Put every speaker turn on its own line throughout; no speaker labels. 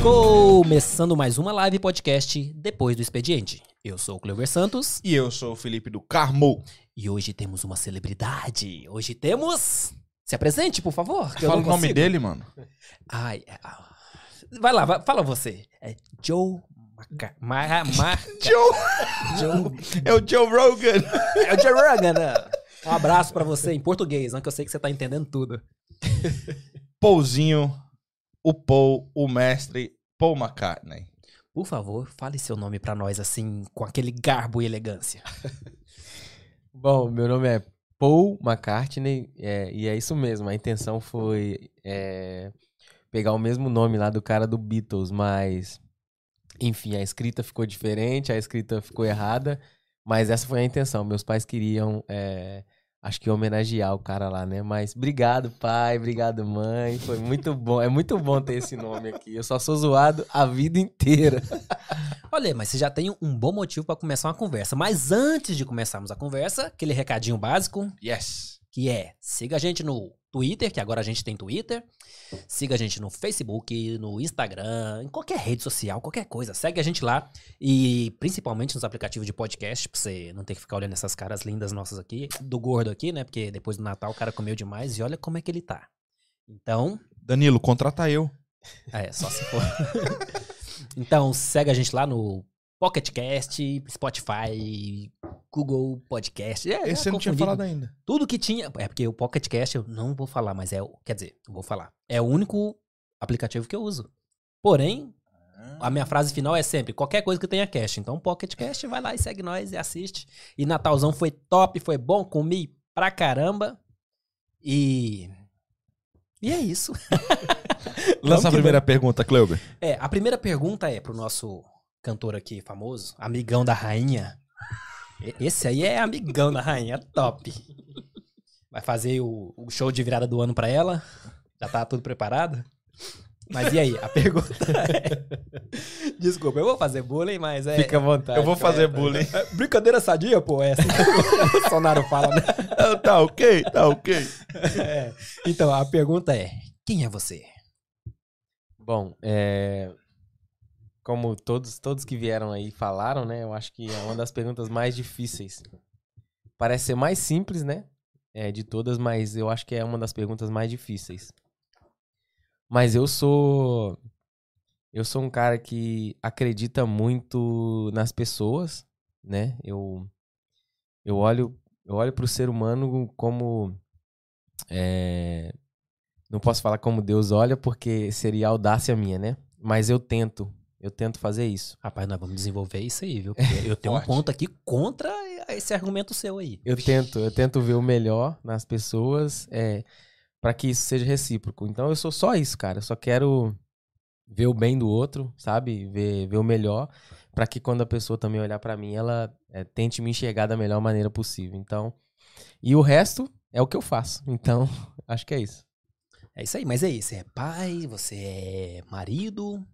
Começando mais uma live podcast depois do expediente. Eu sou o Cleber Santos
E eu sou o Felipe do Carmo.
e hoje temos uma celebridade. Hoje temos. Se apresente, por favor.
Fala o nome dele, mano.
Ai, é, ah, vai lá, vai- fala você. É Joe Maca... Mar...
Joe!
Joe...
É o Joe Rogan.
É o Joe Rogan, né? Um abraço pra você em português, né? Que eu sei que você tá entendendo tudo.
Pouzinho, o Paul, o mestre, Paul McCartney.
Por favor, fale seu nome pra nós, assim, com aquele garbo e elegância.
Bom, meu nome é Paul McCartney é, e é isso mesmo. A intenção foi é, pegar o mesmo nome lá do cara do Beatles, mas enfim, a escrita ficou diferente, a escrita ficou errada, mas essa foi a intenção. Meus pais queriam, é, acho que homenagear o cara lá, né? Mas obrigado, pai, obrigado, mãe. Foi muito bom. É muito bom ter esse nome aqui. Eu só sou zoado a vida inteira.
Olha, mas você já tem um bom motivo pra começar uma conversa. Mas antes de começarmos a conversa, aquele recadinho básico,
Yes.
que é siga a gente no Twitter, que agora a gente tem Twitter. Siga a gente no Facebook, no Instagram, em qualquer rede social, qualquer coisa. Segue a gente lá. E principalmente nos aplicativos de podcast, pra você não ter que ficar olhando essas caras lindas nossas aqui, do gordo aqui, né? Porque depois do Natal o cara comeu demais e olha como é que ele tá. Então,
Danilo, contrata eu.
é, só se for. então, segue a gente lá no Pocket Cast, Spotify, Google Podcast. É,
Esse você
eu
não tinha falado ainda.
Tudo que tinha. É porque o Pocket Cast eu não vou falar, mas é. o- Quer dizer, eu vou falar. É o único aplicativo que eu uso. Porém, a minha frase final é sempre: qualquer coisa que tenha cast. Então, Pocket Cast, vai lá e segue nós e assiste. E Natalzão foi top, foi bom, comi pra caramba. E. E é isso.
Lança a primeira pergunta, Cleuber.
É, a primeira pergunta é pro nosso cantor aqui famoso, amigão da rainha. Esse aí é amigão da rainha, top. Vai fazer o, o show de virada do ano pra ela? Já tá tudo preparado? Mas e aí, a pergunta é... Desculpa, eu vou fazer bullying, mas é...
Fica à vontade.
Eu vou fazer
É,
bullying.
é brincadeira sadia, pô, é assim que o Bolsonaro fala, né?
Tá ok, tá ok.
É. Então, a pergunta é, quem é você?
Bom, é, como todos, todos que vieram aí falaram, né? Eu acho que é uma das perguntas mais difíceis. Parece ser mais simples, né? É, de todas, mas eu acho que é uma das perguntas mais difíceis. Mas eu sou. Eu sou um cara que acredita muito nas pessoas, né? Eu, eu olho eu olho para o ser humano como. é, não posso falar como Deus olha, porque seria audácia minha, né? Mas eu tento. Eu tento fazer isso.
Rapaz, nós vamos desenvolver isso aí, viu? Porque eu tenho um ponto aqui contra esse argumento seu aí.
Eu tento, eu tento ver o melhor nas pessoas, é, para que isso seja recíproco. Então eu sou só isso, cara. Eu só quero ver o bem do outro, sabe? Ver, ver o melhor, para que quando a pessoa também olhar pra mim, ela é, tente me enxergar da melhor maneira possível. Então, e o resto é o que eu faço. Então, acho que é isso.
É isso aí, mas é isso. Você é pai, você é marido.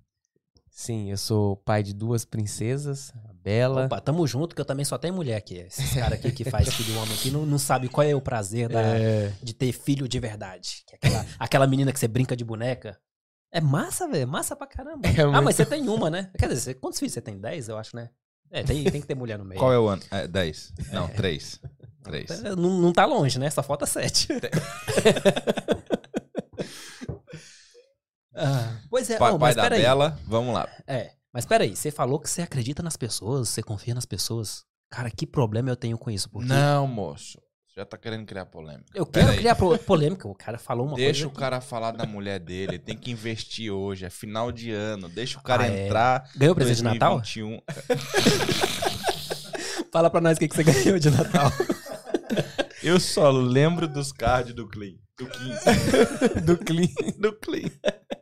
Sim, eu sou pai de duas princesas, a Bela.
Opa, tamo junto, que eu também só tenho mulher aqui. Esses caras aqui que faz filho homem aqui não, não sabe qual é o prazer da-
É,
de ter filho de verdade. Que é aquela, aquela menina que você brinca de boneca. É massa, velho. Massa pra caramba.
É
Ah,
muito-
mas você tem uma, né? Quer dizer, quantos filhos você tem? Dez, eu acho, né? É, tem, tem que ter mulher no meio.
Qual é o ano? É, 10. Não, 3. 3.
É, Não, não tá longe, né? Só falta sete. Ah, pois é,
Pai,
ô,
pai
mas
da
peraí.
Bela, vamos lá.
É, mas peraí, você falou que você acredita nas pessoas, você confia nas pessoas. Cara, que problema eu tenho com isso? Porque
Não, moço. Você já tá querendo criar polêmica.
eu quero criar polêmica. O cara falou uma
Deixa o
coisa.
cara falar da mulher dele. Tem que investir hoje. É final de ano. Deixa o cara
Ah, é.
entrar.
Ganhou presente de Natal?
2021.
Fala pra nós o que, que você ganhou de Natal.
Eu só lembro dos cards do Clean. Do Kim.
do clean.
Do Clean.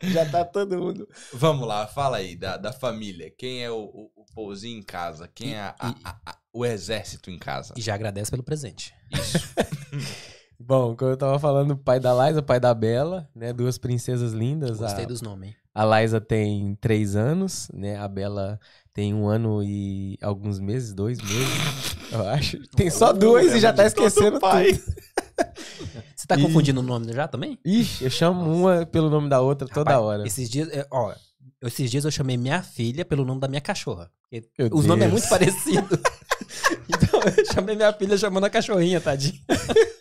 Já tá todo mundo.
Vamos lá, fala aí da, da família. Quem é o, o, o Pouzinho em casa? Quem é a- a- a- a- o exército em casa?
E já agradece pelo presente.
Isso.
Bom, como eu tava falando, o pai da Liza, o pai da Bela, né? Duas princesas lindas.
Gostei
a,
dos nomes.
a Liza tem três anos, né? A Bela tem um ano e alguns meses, dois meses, eu acho. Tem só dois e já tá esquecendo
pai.
tudo.
Você tá
E-
confundindo o nome já também?
Ixi, eu chamo uma pelo nome da outra toda
Rapaz,
hora.
Esses dias, é, ó, esses dias eu chamei minha filha pelo nome da minha cachorra.
Meu
Os nomes é muito parecido. então eu chamei minha filha chamando a cachorrinha, tadinho.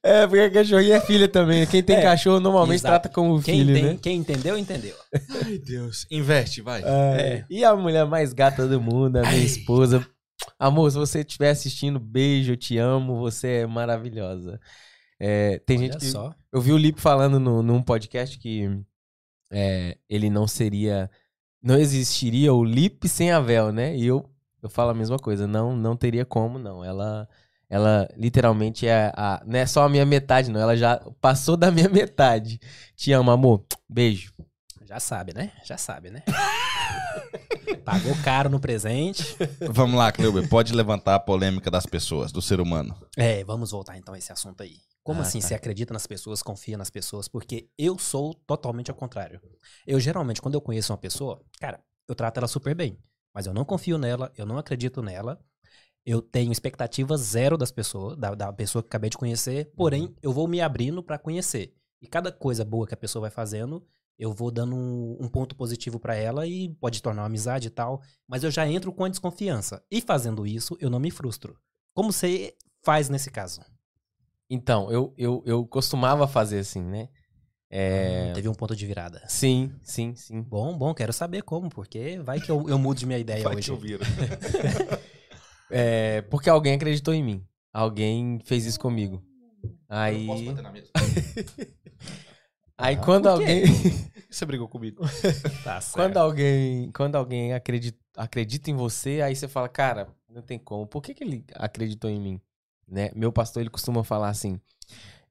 É, porque cachorrinho é filha também. Quem tem
É,
cachorro normalmente
exato.
trata como
Quem,
filho,
tem-
né?
quem entendeu, entendeu.
Ai, Deus. Investe, vai.
É. E a mulher mais gata do mundo, a minha esposa. Amor, se você estiver assistindo, beijo, eu te amo, você é maravilhosa. É, tem
Olha
gente que.
só.
Eu vi o Lipe falando no, num podcast que é, ele não seria. Não existiria o Lipe sem a Vel, né? E eu, eu falo a mesma coisa. Não, não teria como, não. Ela. Ela literalmente é a. Não é só a minha metade, não. Ela já passou da minha metade. Te amo, amor. Beijo.
Já sabe, né? Já sabe, né? Pagou caro no presente.
Vamos lá, Cleuber. Pode levantar a polêmica das pessoas, do ser humano.
É, vamos voltar então a esse assunto aí. Como
Ah,
assim
tá.
você acredita nas pessoas, confia nas pessoas? Porque eu sou totalmente ao contrário. Eu geralmente, quando eu conheço uma pessoa, cara, eu trato ela super bem. Mas eu não confio nela, eu não acredito nela. Eu tenho expectativa zero das pessoas, da, da pessoa que acabei de conhecer, porém, eu vou me abrindo pra conhecer. E cada coisa boa que a pessoa vai fazendo, eu vou dando um, um ponto positivo pra ela e pode tornar uma amizade e tal. Mas eu já entro com a desconfiança. E fazendo isso, eu não me frustro. Como você faz nesse caso?
Então, eu, eu, eu costumava fazer assim, né? É.
Teve um ponto de virada.
Sim, sim, sim.
Bom, bom, quero saber como, porque vai que eu, eu mudo de minha ideia
Vai
hoje.
que eu viro.
É, porque alguém acreditou em mim. Alguém fez isso comigo. Aí.
na mesa.
Aí quando
Por quê?
alguém.
Você brigou comigo.
Tá certo.
Quando alguém, quando alguém acredita, acredita em você, aí você fala, cara, não tem como. Por que, que ele acreditou em mim? Né? Meu pastor ele costuma falar assim: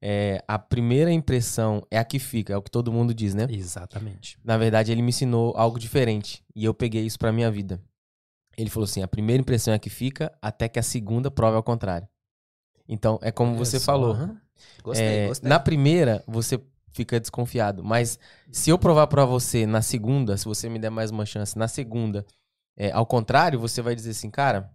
é, a primeira impressão é a que fica, é o que todo mundo diz, né?
Exatamente.
Na verdade, ele me ensinou algo diferente e eu peguei isso pra minha vida. Ele falou assim: a primeira impressão é a que fica, até que a segunda prove ao contrário. Então, é como você
só,
falou.
aham. Gostei,
É,
gostei.
Na primeira, você fica desconfiado. Mas se eu provar pra você na segunda, se você me der mais uma chance, na segunda, é, ao contrário, você vai dizer assim, cara,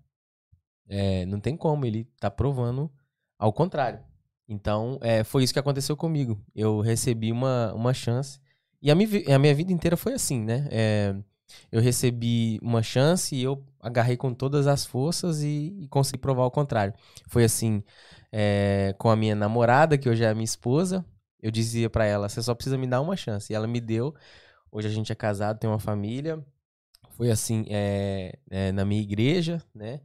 é, não tem como, ele tá provando ao contrário. Então, é, foi isso que aconteceu comigo. Eu recebi uma, uma chance. E a minha, a minha vida inteira foi assim, né? É, eu recebi uma chance e eu agarrei com todas as forças e, e consegui provar o contrário. Foi assim é, com a minha namorada, que hoje é a minha esposa. Eu dizia pra ela, você só precisa me dar uma chance. E ela me deu. Hoje a gente é casado, tem uma família. Foi assim é, é, na minha igreja, né?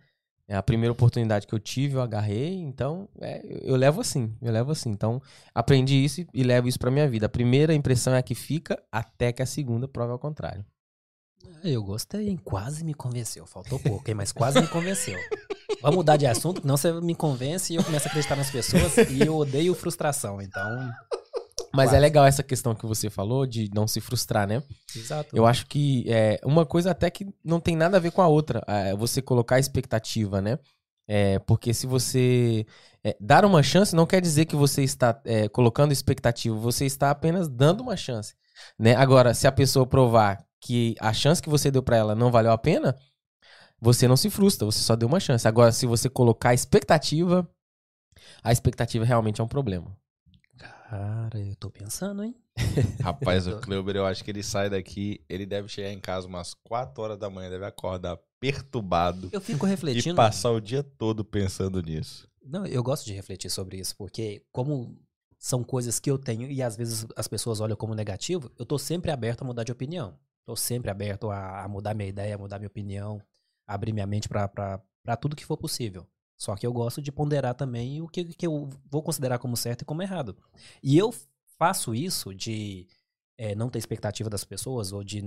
É a primeira oportunidade que eu tive, eu agarrei. Então, é, eu, levo assim, eu levo assim. Então, aprendi isso e, e levo isso pra minha vida. A primeira impressão é a que fica, até que a segunda prova ao contrário.
Eu gostei, hein? Quase me convenceu. Faltou pouco, hein? Mas quase me convenceu. Vamos mudar de assunto, senão você me convence e eu começo a acreditar nas pessoas e eu odeio frustração. Então,
Mas
Quase.
é legal essa questão que você falou de não se frustrar, né?
exato.
Eu acho que é uma coisa até que não tem nada a ver com a outra. É você colocar expectativa, né? É, porque se você é, dar uma chance, não quer dizer que você está é, colocando expectativa, você está apenas dando uma chance. Né? Agora, se a pessoa provar que a chance que você deu pra ela não valeu a pena, você não se frustra, você só deu uma chance. Agora, se você colocar expectativa, a expectativa realmente é um problema.
Cara, eu tô pensando, hein?
Rapaz, o Kleuber, eu acho que ele sai daqui, ele deve chegar em casa umas 4 horas da manhã, deve acordar perturbado
Eu fico
e
refletindo.
passar o dia todo pensando nisso.
Não, eu gosto de refletir sobre isso, porque como são coisas que eu tenho e às vezes as pessoas olham como negativo, eu tô sempre aberto a mudar de opinião. Tô sempre aberto a, a mudar minha ideia, a mudar minha opinião, abrir minha mente pra tudo que for possível. Só que eu gosto de ponderar também o que, que eu vou considerar como certo e como errado. E eu faço isso de eh, não ter expectativa das pessoas ou de,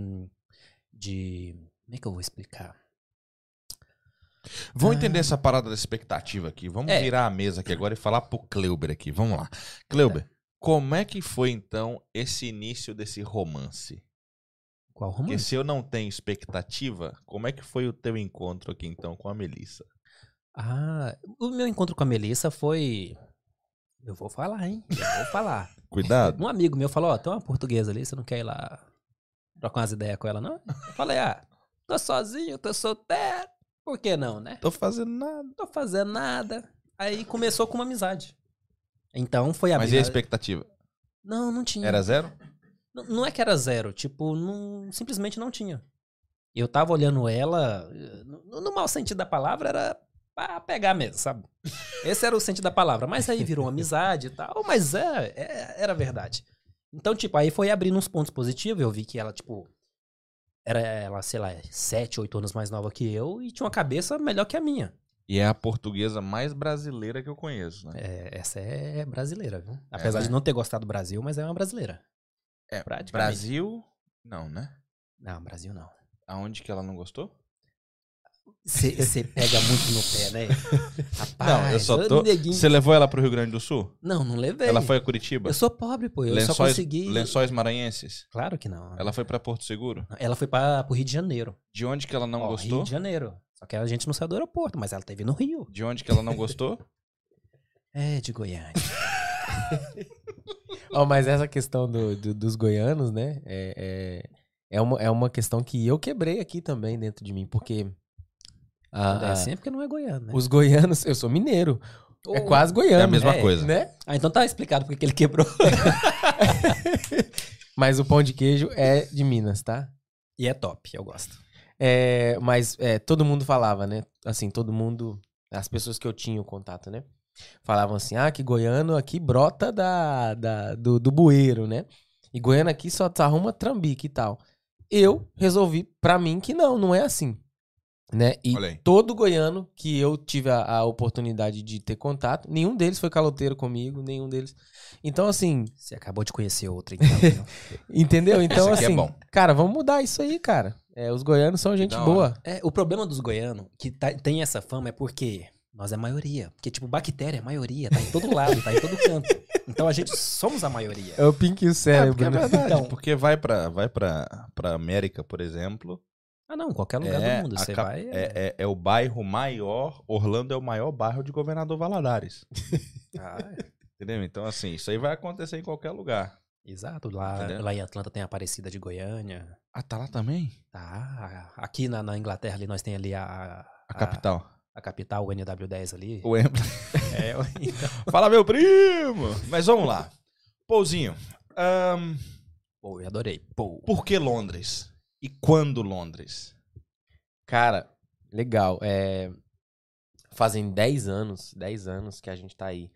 de. Como é que eu vou explicar?
Vamos
Ah.
entender essa parada da expectativa aqui. Vamos
É.
virar a mesa aqui agora e falar pro Kleuber aqui. Vamos lá. Kleuber, como é que foi então esse início desse romance?
Qual
Porque
romance?
se eu não tenho expectativa, como é que foi o teu encontro aqui então com a Melissa?
Ah, o meu encontro com a Melissa foi. Eu vou falar, hein? Eu vou falar.
Cuidado.
Um amigo meu falou: Ó, tem uma portuguesa ali, você não quer ir lá trocar umas ideias com ela, não? Eu falei: Ah, tô sozinho, tô solteiro. Por que não, né?
Tô fazendo nada.
Não tô fazendo nada. Aí começou com uma amizade. Então foi
Mas e a expectativa?
Não, não tinha.
Era zero?
Não, não é que era zero, tipo, não, simplesmente não tinha. Eu tava olhando ela, eh, no, no mau sentido da palavra, era pra pegar mesmo, sabe? Esse era o sentido da palavra. Mas aí virou amizade e tal, mas é, é- era verdade. Então, tipo, aí foi abrindo uns pontos positivos, eu vi que ela, tipo, era ela, sei lá, sete, oito anos mais nova que eu e tinha uma cabeça melhor que a minha.
E é a portuguesa mais brasileira que eu conheço, né?
É, essa é brasileira, viu? Apesar
né?
de não ter gostado do Brasil, mas é uma brasileira.
É. Brasil, não, né?
Não, Brasil não.
Aonde que ela não gostou?
Você pega muito no pé, né? Rapaz,
não, eu só tô. Você levou ela pro Rio Grande do Sul?
Não, não levei.
Ela foi a Curitiba?
Eu sou pobre, pô. Eu só
lençóis,
consegui.
lençóis maranhenses?
Claro que não.
Ela foi pra Porto Seguro?
Ela foi pra, pro Rio de Janeiro.
De onde que ela não
Ó,
gostou?
Rio de Janeiro. Só que a gente não saiu do aeroporto, mas ela teve no Rio.
De onde que ela não gostou?
É, de Goiânia.
Ó, mas essa questão do, do- dos goianos, né? É, é, é, uma, é uma questão que eu quebrei aqui também dentro de mim, porque. A-
Quando é
a-
assim é porque não é goiano, né?
os goianos, eu sou mineiro. É
Ô,
quase goiano.
É a mesma
né?
coisa.
Né?
Ah, então tá explicado porque que ele quebrou.
Mas o pão de queijo é de Minas, tá?
e é top, eu gosto.
É, mas é, todo mundo falava, né? Assim, todo mundo, as pessoas que eu tinha o contato, né? Falavam assim, ah, que goiano aqui brota da, da- do, do bueiro, né? E goiano aqui só arruma trambique e tal. Eu resolvi pra mim que não, não é assim. Né? E todo goiano que eu tive a, a oportunidade de ter contato, nenhum deles foi caloteiro comigo, nenhum deles. Então, assim,
Você acabou de conhecer outro, então. viu?
entendeu? Então,
Isso aqui é
assim,
bom.
cara, vamos mudar isso aí, cara. É, os goianos são gente boa.
É, o problema dos goianos, que tá- tem essa fama, é porque nós é maioria. Porque, tipo, bactéria é maioria, tá em todo lado, tá em todo canto. Então a gente somos a maioria.
É o Pink e o
É,
cérebro,
porque é
né?
verdade.
Então-
Porque vai pra, vai pra, pra América, por exemplo.
Ah, não, qualquer lugar
é,
do mundo.
a
Você
cap-
vai.
é, é- é o bairro maior. Orlando é o maior bairro de Governador Valadares.
Ah,
Entendeu? Então, assim, isso aí vai acontecer em qualquer lugar.
exato. Lá,
Entendeu?
lá em Atlanta tem a Aparecida de Goiânia.
Ah, tá lá também?
Tá. Aqui na, na Inglaterra ali nós tem ali a.
A capital.
A capital, o NW10 ali.
O Wembley.
É, então.
Fala, meu primo! Mas vamos lá. Pouzinho. ahn,
Pô, eu adorei. Pô.
por que Londres? E quando Londres?
Cara, legal. É, fazem 10 anos, 10 anos que a gente tá aí.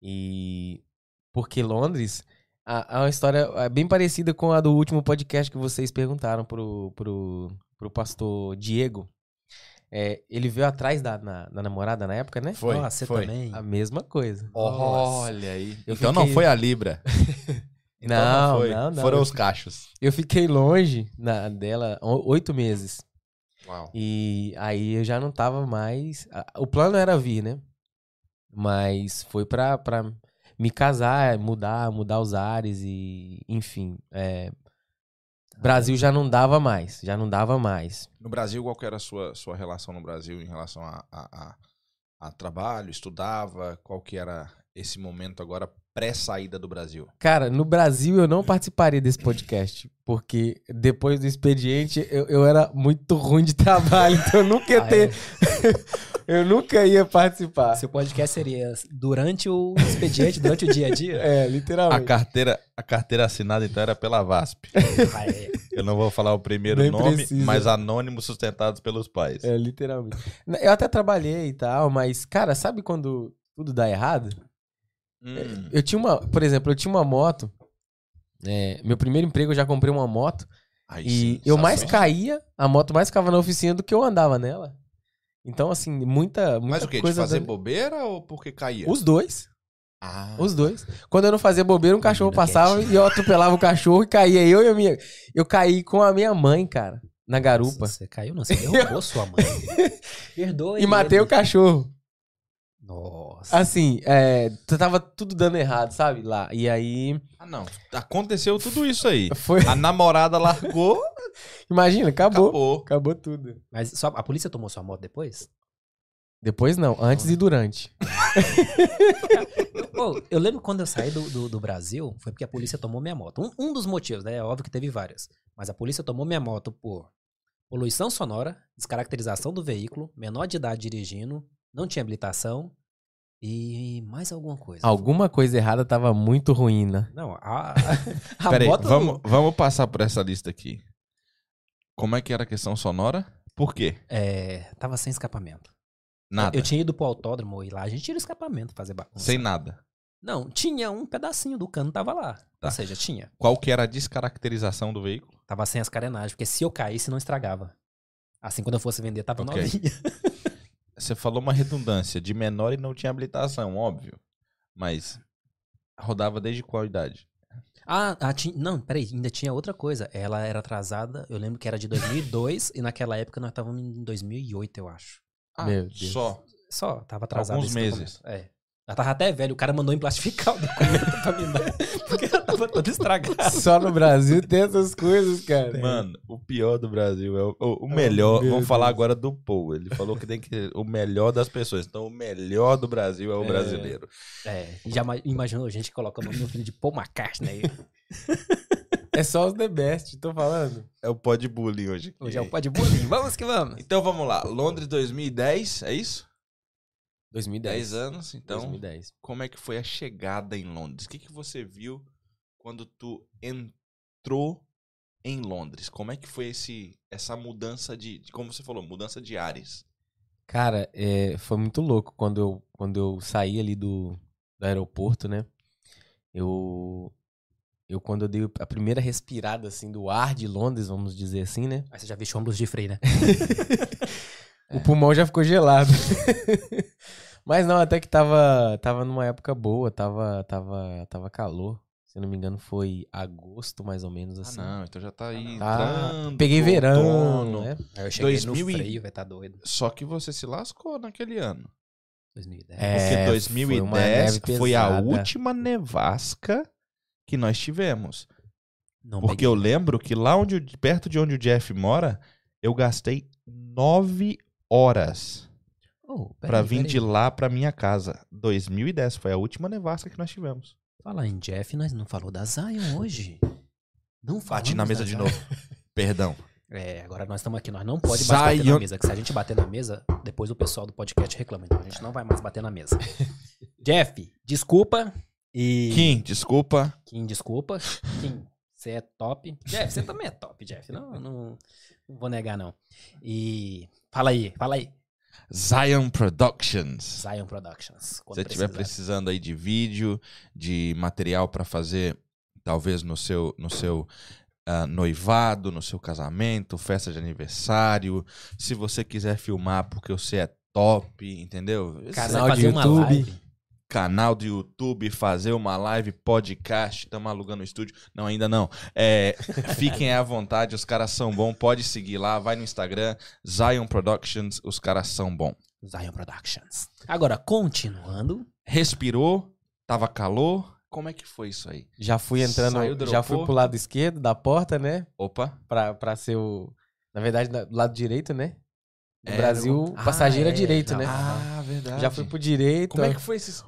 E porque Londres a- é uma história é, bem parecida com a do último podcast que vocês perguntaram pro, pro, pro pastor Diego. É, ele veio atrás da, na- da namorada na época, né?
Foi,
Nossa, você
foi.
também.
A mesma coisa.
Olha aí.
Eu
então não
fiquei-
foi a Libra. Então
Não,
foi.
não, não.
Foram os cachos.
Eu fiquei longe na, dela oito meses.
Uau.
E aí eu já não tava mais. O plano era vir, né? Mas foi pra, pra me casar, mudar, mudar os ares e, enfim. é, Brasil já não dava mais, já não dava mais.
No Brasil, qual que era a sua, sua relação no Brasil em relação a, a, a- a trabalho? Estudava? Qual que era esse momento agora pré-saída do Brasil?
Cara, no Brasil eu não participaria desse podcast, porque depois do expediente eu, eu era muito ruim de trabalho, então eu nunca ia
Ah,
ter. eu nunca ia participar.
Seu podcast seria durante o expediente, durante o dia a dia?
É,
A
literalmente.
carteira, a carteira assinada, então, era pela VASP.
Ah, é.
Eu não vou falar o primeiro
Nem
nome,
precisa.
mas anônimos sustentados pelos pais.
É, literalmente. Eu até trabalhei e tal, mas, cara, sabe quando tudo dá errado?
Hum.
Eu tinha uma, por exemplo, eu tinha uma moto. é, meu primeiro emprego eu já comprei uma moto.
Aí
E
sim,
eu mais caía, a moto mais ficava na oficina do que eu andava nela. Então, assim, muita, muita
Mas o quê? De
coisa.
fazer
da-
bobeira ou porque caía?
Os dois.
Ah,
Os dois. Quando eu não fazia bobeira, um cachorro passava e eu atropelava o cachorro e caía eu e a minha. Eu caí com a minha mãe, cara, na garupa.
Você caiu, não? Você derrubou sua mãe. Perdoe.
E matei
ele.
o cachorro.
Nossa.
Assim, é, tava tudo dando errado, sabe? Lá. E aí.
Ah, não. Aconteceu tudo isso aí.
Foi.
A namorada largou,
Imagina, acabou.
acabou.
Acabou tudo.
Mas só, a polícia tomou sua moto depois?
Depois não, antes e durante.
Pô, eu lembro quando eu saí do, do, do Brasil, foi porque a polícia tomou minha moto. Um, um dos motivos, né? É óbvio que teve vários. Mas a polícia tomou minha moto por poluição sonora, descaracterização do veículo, menor de idade dirigindo, não tinha habilitação e mais alguma coisa.
Alguma coisa errada tava muito ruim, né?
Não, a, a
Peraí,
moto...
vamos, vamos passar por essa lista aqui. Como é que era a questão sonora? Por quê?
É, tava sem escapamento.
Nada.
Eu tinha ido pro autódromo e lá a gente tira o escapamento fazer bagunça.
Sem nada.
Não, tinha um pedacinho do cano, tava lá.
Tá.
Ou seja, tinha.
Qual que era a descaracterização do veículo?
Tava sem as carenagens, porque se eu caísse, não estragava. Assim, quando eu fosse vender, tava
Ok.
novinha.
Você falou uma redundância de menor e não tinha habilitação, óbvio. Mas rodava desde qual idade?
Ah, ah tinha, não, peraí, ainda tinha outra coisa. Ela era atrasada, eu lembro que era de 2002 e naquela época nós estávamos em 2008, eu acho.
Ah,
Meu Deus.
só.
Só, tava atrasado.
Alguns meses.
É. Ela tava até velho, o cara mandou emplastificar o documento pra mim dar, porque ela tava toda estragada.
Só no Brasil tem essas coisas, cara.
Mano, o pior do Brasil é o, o- o melhor.
meu
Vamos falar
Deus.
agora do Paul. Ele falou que tem que ser o melhor das pessoas. Então, o melhor do Brasil é o
É.
brasileiro.
É, já ma- imaginou a gente que coloca o nome do filho de Paul McCartney?
É só os The Best, tô falando.
É o pod bullying hoje.
Hoje é o pó de bolinho. Vamos que vamos.
Então vamos lá. Londres 2010, é isso?
2010.
10 anos. Então,
2010.
como é que foi a chegada em Londres? O que, que você viu quando tu entrou em Londres? Como é que foi esse, essa mudança de, de- como você falou, mudança de ares?
Cara, é, foi muito louco quando eu, quando eu saí ali do, do aeroporto, né? Eu, eu, quando eu dei a primeira respirada, assim, do ar de Londres, vamos dizer assim, né?
Aí você já viu ombros de freio, né?
O pulmão já ficou gelado. Mas não, até que tava, tava numa época boa, tava, tava, tava calor. Se eu não me engano, foi agosto, mais ou menos, assim.
Ah, não, então já tá aí
Tá,
entrando
peguei verão,
outono.
né?
Aí eu cheguei
2000
no
e-
freio, vai tá doido.
Só que você se lascou naquele ano.
2010.
É,
Porque
foi
2010
uma neve
foi a última nevasca que nós tivemos.
Não
Porque
peguei.
eu lembro que lá onde, perto de onde o Jeff mora, eu gastei nove horas
Oh, peraí,
pra vir de lá pra minha casa. 2010 foi a última nevasca que nós tivemos.
Falar em Jeff, nós não falou da Zion hoje. Não
Bati na mesa de
Zion.
novo. Perdão.
É, agora nós estamos aqui, nós não pode mais bater na
Zion-
mesa, que se a gente bater na mesa, depois o pessoal do podcast reclama, então a gente não vai mais bater na mesa. Jeff, desculpa e...
Kim, desculpa.
Kim, desculpa. Kim, você é top. Jeff, você também é top, Jeff. Não, não, não vou negar, não. E fala aí, fala aí.
Zion Productions.
Zion Productions.
Se você estiver precisando aí de vídeo, de material pra fazer, talvez no seu, no seu ah, noivado, no seu casamento, festa de aniversário, se você quiser filmar porque você é top, entendeu?
Canal de YouTube.
Canal do YouTube, fazer uma live, podcast, estamos alugando o estúdio. Não, ainda não. É, fiquem à vontade, os caras são bons, pode seguir lá, vai no Instagram, Zion Productions, os caras são bons.
Zion Productions. Agora, continuando.
Respirou, tava calor, como é que foi isso aí?
Já fui entrando,
Saiu
já fui pro lado esquerdo da porta, né?
Opa,
Pra, pra ser o. Na verdade, do lado direito, né? No
Era
Brasil,
o-
o passageiro
Ah,
é
é,
direito,
não.
né?
ah, verdade.
Já fui pro direito.
Como é que foi esse...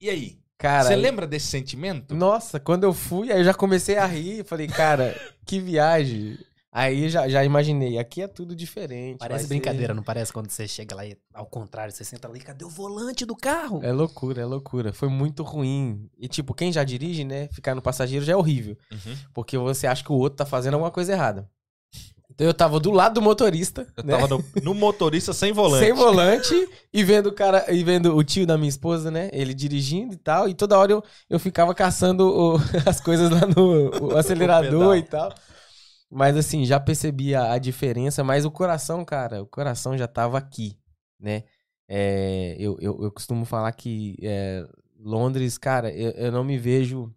E aí?
Cara,
Você lembra desse sentimento?
Nossa, quando eu fui, aí eu já comecei a rir. Falei, cara, que viagem. Aí já, já imaginei, aqui é tudo diferente.
Parece brincadeira, não parece quando você chega lá e, ao contrário, você senta ali, cadê o volante do carro?
ser- É loucura, é loucura. Foi muito ruim. E, tipo, quem já dirige, né? Ficar no passageiro já é horrível.
Uhum.
Porque você acha que o outro tá fazendo alguma coisa errada. Eu tava do lado do motorista.
Eu
né?
tava no, no motorista sem volante.
Sem volante e vendo o cara e vendo o tio da minha esposa, né? Ele dirigindo e tal. E toda hora eu, eu ficava caçando o- as coisas lá no o acelerador e tal. Mas assim, já percebi a, a diferença, mas o coração, cara, o coração já tava aqui, né? É, eu, eu, eu costumo falar que é, Londres, cara, eu, eu não me vejo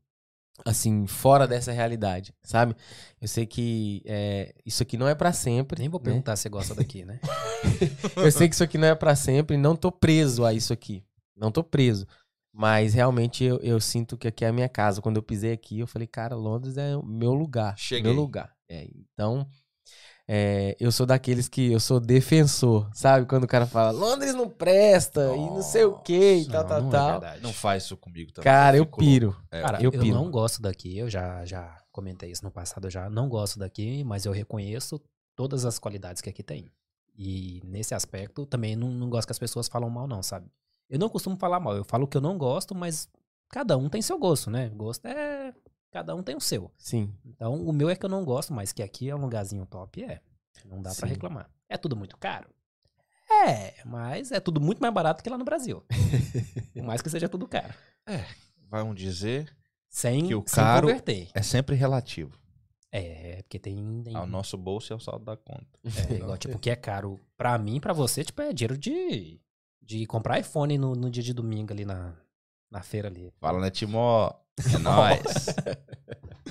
assim, fora dessa realidade, sabe? Eu sei que é, isso aqui não é pra sempre.
Nem vou
né?
perguntar se você gosta daqui, né?
Eu sei que isso aqui não é pra sempre, não tô preso a isso aqui. Não tô preso. Mas realmente eu, eu sinto que aqui é a minha casa. Quando eu pisei aqui, eu falei, cara, Londres é o meu lugar.
Cheguei.
Meu lugar. É, então, é, eu sou daqueles que eu sou defensor, sabe? Quando o cara fala, Londres não presta, e não sei o que, e tal,
Não,
tal,
não é
tal.
verdade.
Não faz isso comigo também.
cara, eu piro.
É,
Cara,
eu
eu,
piro.
não gosto daqui, eu já, já comentei isso no passado, eu já não gosto daqui, mas eu reconheço todas as qualidades que aqui tem. E nesse aspecto, também não, não gosto que as pessoas falam mal, não, sabe? Eu não costumo falar mal, eu falo que eu não gosto, mas cada um tem seu gosto, né? Gosto é. Cada um tem o seu.
Sim.
Então, o meu é que eu não gosto, mas que aqui é um lugarzinho top, é. Não dá pra
Sim.
reclamar. É tudo muito caro? É, mas é tudo muito mais barato que lá no Brasil. Por mais que seja tudo caro.
Vamos dizer,
Sem,
Que o
sem
caro-
converter.
é sempre relativo.
É, porque tem. tem
Ao nosso bolso e ao saldo da conta.
é, igual, tipo, o que é caro pra mim, pra você, tipo, é dinheiro de, de comprar iPhone no, no dia de domingo ali na, na feira ali.
Fala, né, Timó? É nóis.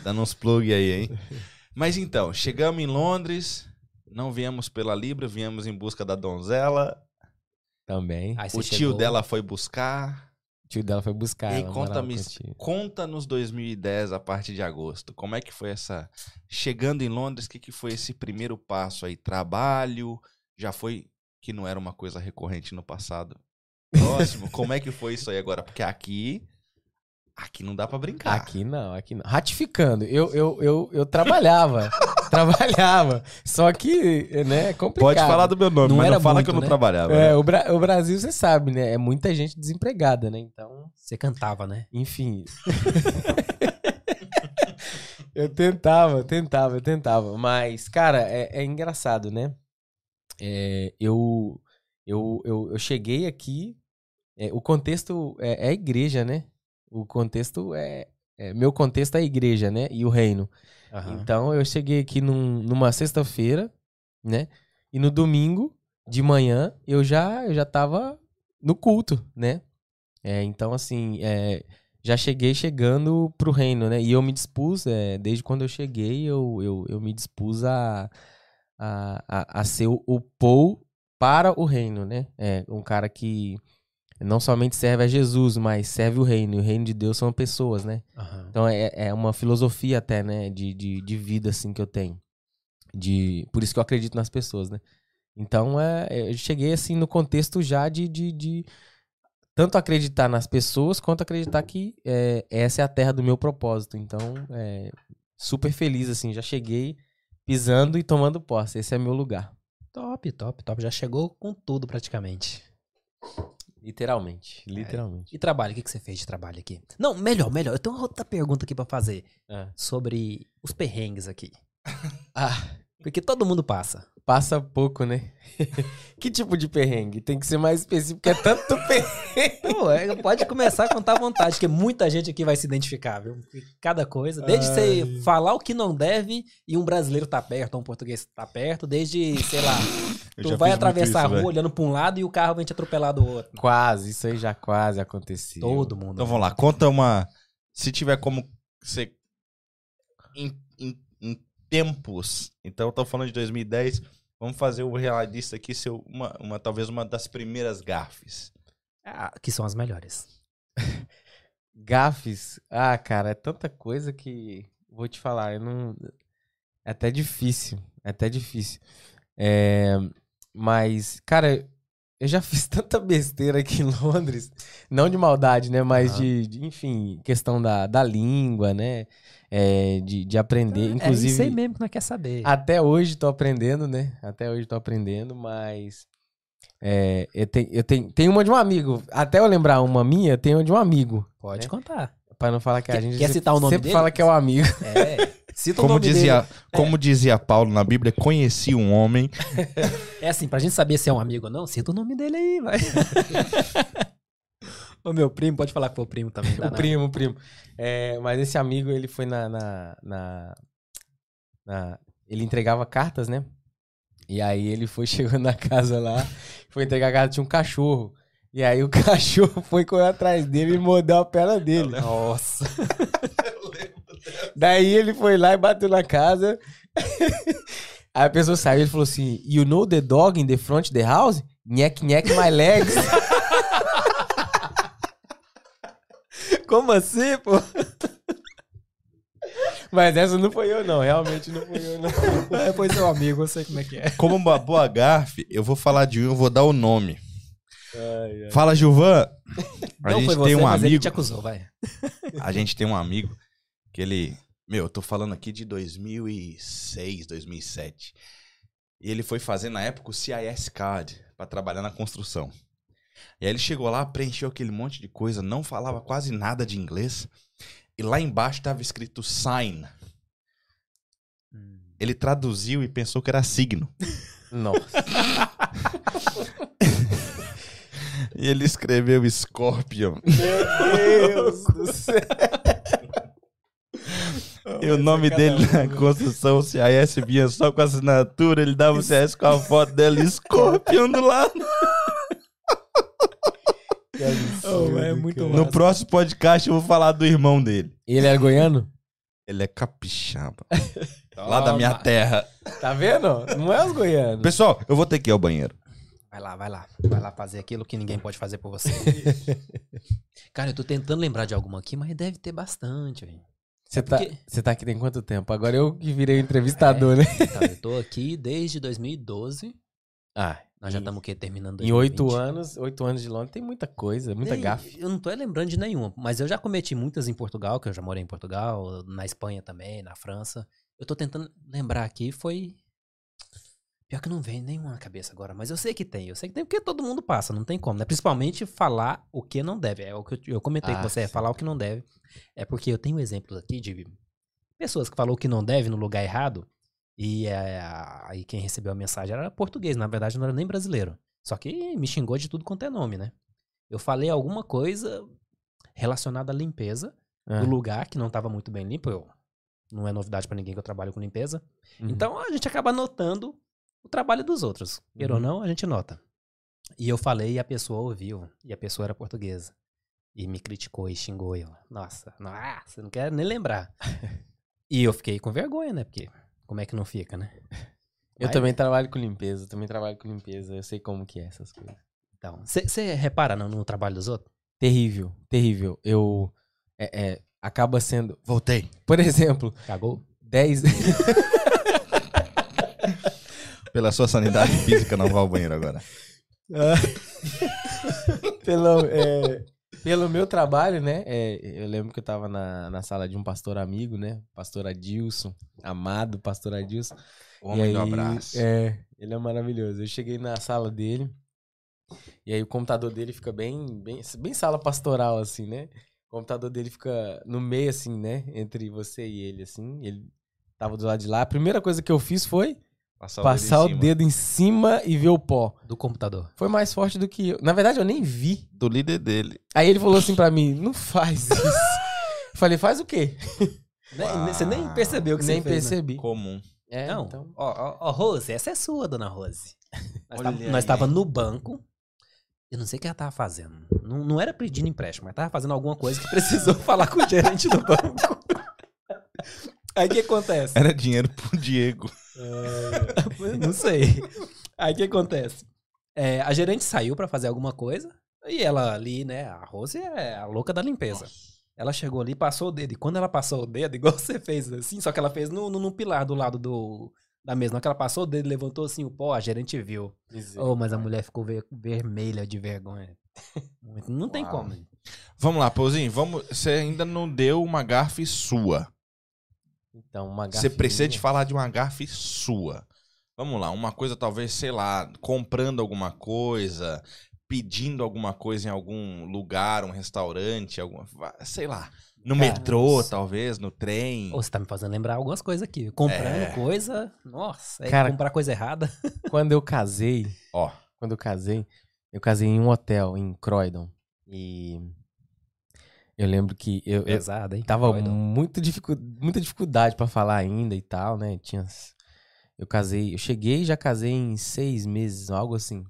Dando uns plug aí, hein? Mas então, chegamos em Londres, não viemos pela Libra, viemos em busca da donzela.
Também.
O tio
chegou-
dela foi buscar.
O tio dela foi buscar.
e conta-me, conta-nos 2010 a partir de agosto. Como é que foi essa. Chegando em Londres, o que, que foi esse primeiro passo aí? Trabalho? Já foi que não era uma coisa recorrente no passado? Próximo, como é que foi isso aí agora? Porque aqui. Aqui não dá pra brincar.
Aqui não, aqui não. Ratificando, eu, eu, eu, eu trabalhava. trabalhava. Só que, né, é complicado.
Pode falar do meu nome,
Não
mas
era
não fala
muito,
que eu não
né?
trabalhava.
É,
né?
o, Bra- o Brasil, você sabe, né? É muita gente desempregada, né? Então,
Você cantava, né?
enfim. eu tentava, tentava, eu tentava. Mas, cara, é, é engraçado, né? É, eu, eu, eu, eu cheguei aqui. é, o contexto é, é a igreja, né? O contexto é, é- Meu contexto é a igreja, né? E o reino.
Aham.
Então eu cheguei aqui num- numa sexta-feira, né? E no domingo de manhã eu já eu já tava no culto, né? É, então assim, é, já cheguei chegando pro reino, né? E eu me dispus, é, desde quando eu cheguei, eu, eu, eu me dispus a, a, a, a ser o, o Paul para o reino, né? É um cara que não somente serve a Jesus, mas serve o reino. E o reino de Deus são pessoas, né?
Aham.
Então é, é uma filosofia até, né, de, de, de vida, assim, que eu tenho. De, por isso que eu acredito nas pessoas, né? Então é, eu cheguei, assim, no contexto já de, de, de tanto acreditar nas pessoas, quanto acreditar que é, essa é a terra do meu propósito. Então, é, super feliz, assim, já cheguei pisando e tomando posse. Esse é meu lugar.
Top, top, top. Já chegou com tudo praticamente.
Literalmente, literalmente.
E trabalho, o que, que você fez de trabalho aqui? Não, melhor, melhor. Eu tenho uma outra pergunta aqui pra fazer
É.
sobre os perrengues aqui.
Ah,
Porque todo mundo passa.
Passa pouco, né? que tipo de perrengue? Tem que ser mais específico, porque é tanto perrengue.
Pô, é, pode começar a contar à vontade, porque muita gente aqui vai se identificar, viu? Cada coisa. Desde você falar o que não deve e um brasileiro tá perto, ou um português tá perto, desde, sei lá, tu vai atravessar
isso,
a rua
velho.
olhando pra um lado e o carro vem te atropelar do outro.
Quase, isso aí já quase aconteceu.
Todo mundo.
Então vamos lá, conta uma. Se tiver como em tempos. Então eu tô falando de 2010. Vamos fazer o realista aqui ser uma, uma talvez uma das primeiras gafes.
Ah, que são as melhores.
Gafes. Ah, cara, é tanta coisa que vou te falar, eu não é até difícil, é até difícil. É, mas, cara, eu já fiz tanta besteira aqui em Londres, não de maldade, né, mas de, de, enfim, questão da, da língua, né, é, de, de aprender,
é isso aí
inclusive
mesmo que nós quer saber.
até hoje tô aprendendo, né, até hoje tô aprendendo, mas é, eu tenho, eu tenho, tem uma de um amigo, até eu lembrar uma minha, tem uma de um amigo.
Pode
É.
contar.
Pra não falar que a
Quer-
gente
quer citar o nome
sempre
dele?
fala que é o amigo.
É. Cita o
Como
nome
dizia,
dele.
como dizia Paulo na Bíblia, conheci um homem.
É assim, pra gente saber se é um amigo ou não, cita o nome dele aí, vai. o meu primo, pode falar que foi o primo também. dá
o primo, o primo. É, mas esse amigo, ele foi na, na, na- na- Ele entregava cartas, né? E aí ele foi chegando na casa lá, foi entregar a carta, tinha um cachorro. E aí o cachorro foi correr atrás dele e mordeu a perna dele.
Nossa.
Daí ele foi lá e bateu na casa. Aí a pessoa saiu e ele falou assim: You know the dog in the front of the house? Nhek, nhek my legs.
Como assim, pô?
Mas essa não foi eu, não. Realmente não foi eu, não.
É, pois seu amigo, eu sei como é que é.
Como uma boa gafe, eu vou falar de um, eu vou dar o nome.
Ai, ai.
Fala, Gilvan. A
não
gente
foi
tem
você,
um
mas ele
amigo.
te acusou, vai.
A gente tem um amigo que ele. Meu, eu tô falando aqui de 2006, 2007. E ele foi fazer, na época, o CIS Card, pra trabalhar na construção. E aí ele chegou lá, preencheu aquele monte de coisa, não falava quase nada de inglês. E lá embaixo tava escrito sign.
Hum.
Ele traduziu e pensou que era signo.
Nossa.
E ele escreveu Scorpion.
Meu Deus do céu.
E o nome dele na construção, o CIS vinha só com a assinatura, ele dava o CIS com a foto dele, Scorpion do lado.
Oh, é muito
No próximo podcast eu vou falar do irmão dele.
Ele era goiano?
Ele é capixaba. Lá da minha terra.
Tá vendo? Não é os goianos.
Pessoal, eu vou ter que ir ao banheiro.
Vai lá, vai lá. Vai lá fazer aquilo que ninguém pode fazer por você. Cara, eu tô tentando lembrar de alguma aqui, mas deve ter bastante, velho.
Você tá,
porque-
você tá aqui tem quanto tempo? Agora eu que virei o entrevistador, né?
Cara, eu tô aqui desde 2012.
Ah,
Nós já estamos o quê? Terminando
Em oito
2020.
anos, oito anos de Londres, tem muita coisa, muita gafe.
Eu não tô lembrando de nenhuma, mas eu já cometi muitas em Portugal, que eu já morei em Portugal, na Espanha também, na França. Eu tô tentando lembrar aqui, foi. Pior que não vem nenhuma na cabeça agora, mas eu sei que tem. Eu sei que tem porque todo mundo passa, não tem como, né? Principalmente falar o que não deve. É o que eu, eu comentei
Ah,
com você, é falar o que não deve. É porque eu tenho exemplos aqui de pessoas que falou o que não deve no lugar errado. E é, aí quem recebeu a mensagem era português, na verdade não era nem brasileiro. Só que me xingou de tudo quanto é nome, né? Eu falei alguma coisa relacionada à limpeza
Ah,
do lugar que não estava muito bem limpo. Eu, não é novidade pra ninguém que eu trabalho com limpeza.
uhum.
Então a gente acaba notando o trabalho dos outros. Queira ou
Uhum.
não, a gente nota. E eu falei e a pessoa ouviu. E a pessoa era portuguesa. E me criticou e xingou. E eu, nossa, nossa, não quero nem lembrar. e eu fiquei com vergonha, né? Porque como é que não fica, né?
Eu
Mas-
também trabalho com limpeza, também trabalho com limpeza, eu sei como que é essas coisas.
Então, você repara no, no trabalho dos outros?
Terrível, terrível. Eu. É, é, acaba sendo.
Voltei.
Por exemplo,
Cagou?
10.
Pela sua sanidade física, não vá ao banheiro agora.
pelo, é, pelo meu trabalho, né? é, eu lembro que eu tava na, na sala de um pastor amigo, né? Pastor Adilson, amado pastor Adilson.
Homem
E
do abraço.
É, ele é maravilhoso. Eu cheguei na sala dele, e aí o computador dele fica bem, bem, bem sala pastoral, assim, né? O computador dele fica no meio, assim, né? Entre você e ele, assim. Ele tava do lado de lá. A primeira coisa que eu fiz foi
Passar
passar o
dedo em cima.
dedo em cima e ver o pó.
Do computador.
Foi mais forte do que eu. Na verdade, eu nem vi.
do líder dele.
Aí ele falou assim pra mim: não faz isso. Falei, faz o quê?
Nem- Você nem percebeu que
Nem
você fez, né?
percebi.
Comum.
É,
Não,
então.
ó, ó, ó, Rose, essa é sua, dona Rose. Nós, tava no banco. Eu não sei o que ela tava fazendo. Não, não era pedindo empréstimo, mas tava fazendo alguma coisa que precisou falar com o gerente do banco. Aí o que acontece?
Era dinheiro pro Diego.
não sei. Aí o que acontece? É, a gerente saiu pra fazer alguma coisa e ela ali, né? A Rose é a louca da limpeza. Ela chegou ali, passou o dedo. E quando ela passou o dedo, igual você fez assim, só que ela fez no, no, no pilar do lado do, da mesa. Na que ela passou o dedo, levantou assim o pó, a gerente viu. Oh, mas a mulher ficou ver- vermelha de vergonha. Não tem
Uau.
como.
Vamos lá, Pouzinho. Vamos... Você ainda não deu uma gafe sua.
Então, uma
Você precisa de
garfinha.
falar de uma gafe sua. Vamos lá, uma coisa talvez, sei lá, comprando alguma coisa, pedindo alguma coisa em algum lugar, um restaurante, alguma, sei lá, no
Cara,
metrô,
nossa.
talvez, no trem.
Você tá me fazendo lembrar algumas coisas aqui. Comprando
É.
coisa. Nossa, é
Cara-
comprar coisa errada.
Quando eu casei,
Ó,
quando eu casei, eu casei em um hotel em Croydon. E eu lembro que eu, eu
Pesada, hein?
tava
Doido.
muito dificu muita dificuldade pra falar ainda e tal, né? Tinha, eu casei, eu cheguei e já casei em seis meses, algo assim.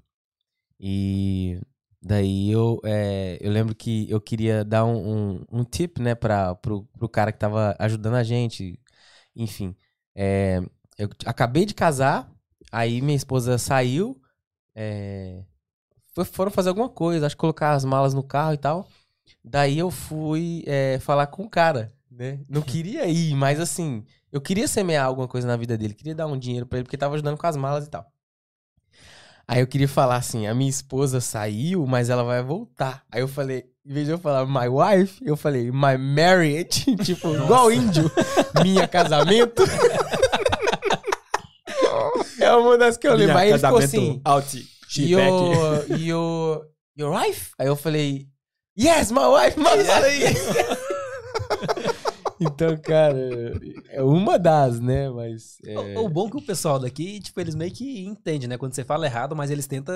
E daí eu, é, eu lembro que eu queria dar um, um, um tip, né, pra, pro, pro cara que tava ajudando a gente. Enfim, é, eu acabei de casar, aí minha esposa saiu, é, foram fazer alguma coisa, acho que colocar as malas no carro e tal. Daí eu fui é, falar com o cara, né? Não queria ir, mas assim, eu queria semear alguma coisa na vida dele, queria dar um dinheiro pra ele, porque tava ajudando com as malas e tal. Aí eu queria falar assim, a minha esposa saiu, mas ela vai voltar. Aí eu falei, em vez de eu falar my wife, eu falei my marriage, tipo, igual índio, minha casamento. É uma das que eu lembro. Aí ele ficou assim.
Out.
Your, your, your wife? Aí eu falei, yes, my wife, my wife. então, cara, é uma das, né? Mas. É...
O, o bom é que o pessoal daqui, tipo, eles meio que entendem, né? Quando você fala errado, mas eles tentam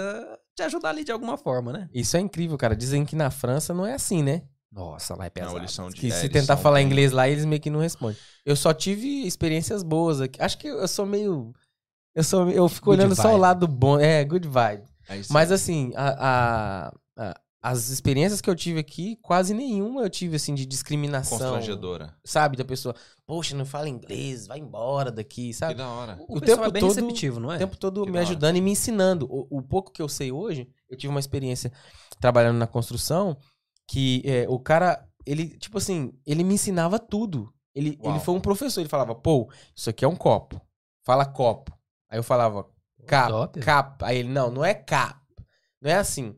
te ajudar ali de alguma forma, né?
Isso é incrível, cara. Dizem que na França não é assim, né?
Nossa, lá é pesado.
Não, eles são de,
Que
é,
se
eles
tentar
são
falar
bem-
inglês lá, eles meio que não respondem. Eu só tive experiências boas aqui. Acho que eu sou meio. Eu sou, eu fico
Good
olhando só o
vibe.
lado bom. É, good vibe.
Sim.
Mas assim, a, a- a- as experiências que eu tive aqui, quase nenhuma eu tive assim de discriminação.
Constrangedora.
Sabe, da pessoa, poxa, não fala inglês, vai embora daqui,
Que
sabe?
da hora.
O,
O tempo
é bem
todo-
receptivo, não é?
O tempo todo
Que
me ajudando e me ensinando. O, o pouco que eu sei hoje, eu tive uma experiência trabalhando na construção que é, o cara, ele, tipo assim, ele me ensinava tudo. Ele,
Uau.
ele foi um professor, ele falava, pô, isso aqui é um copo. Fala copo. Aí eu falava, cap, cap. Aí ele, não, não é cap. Não é assim.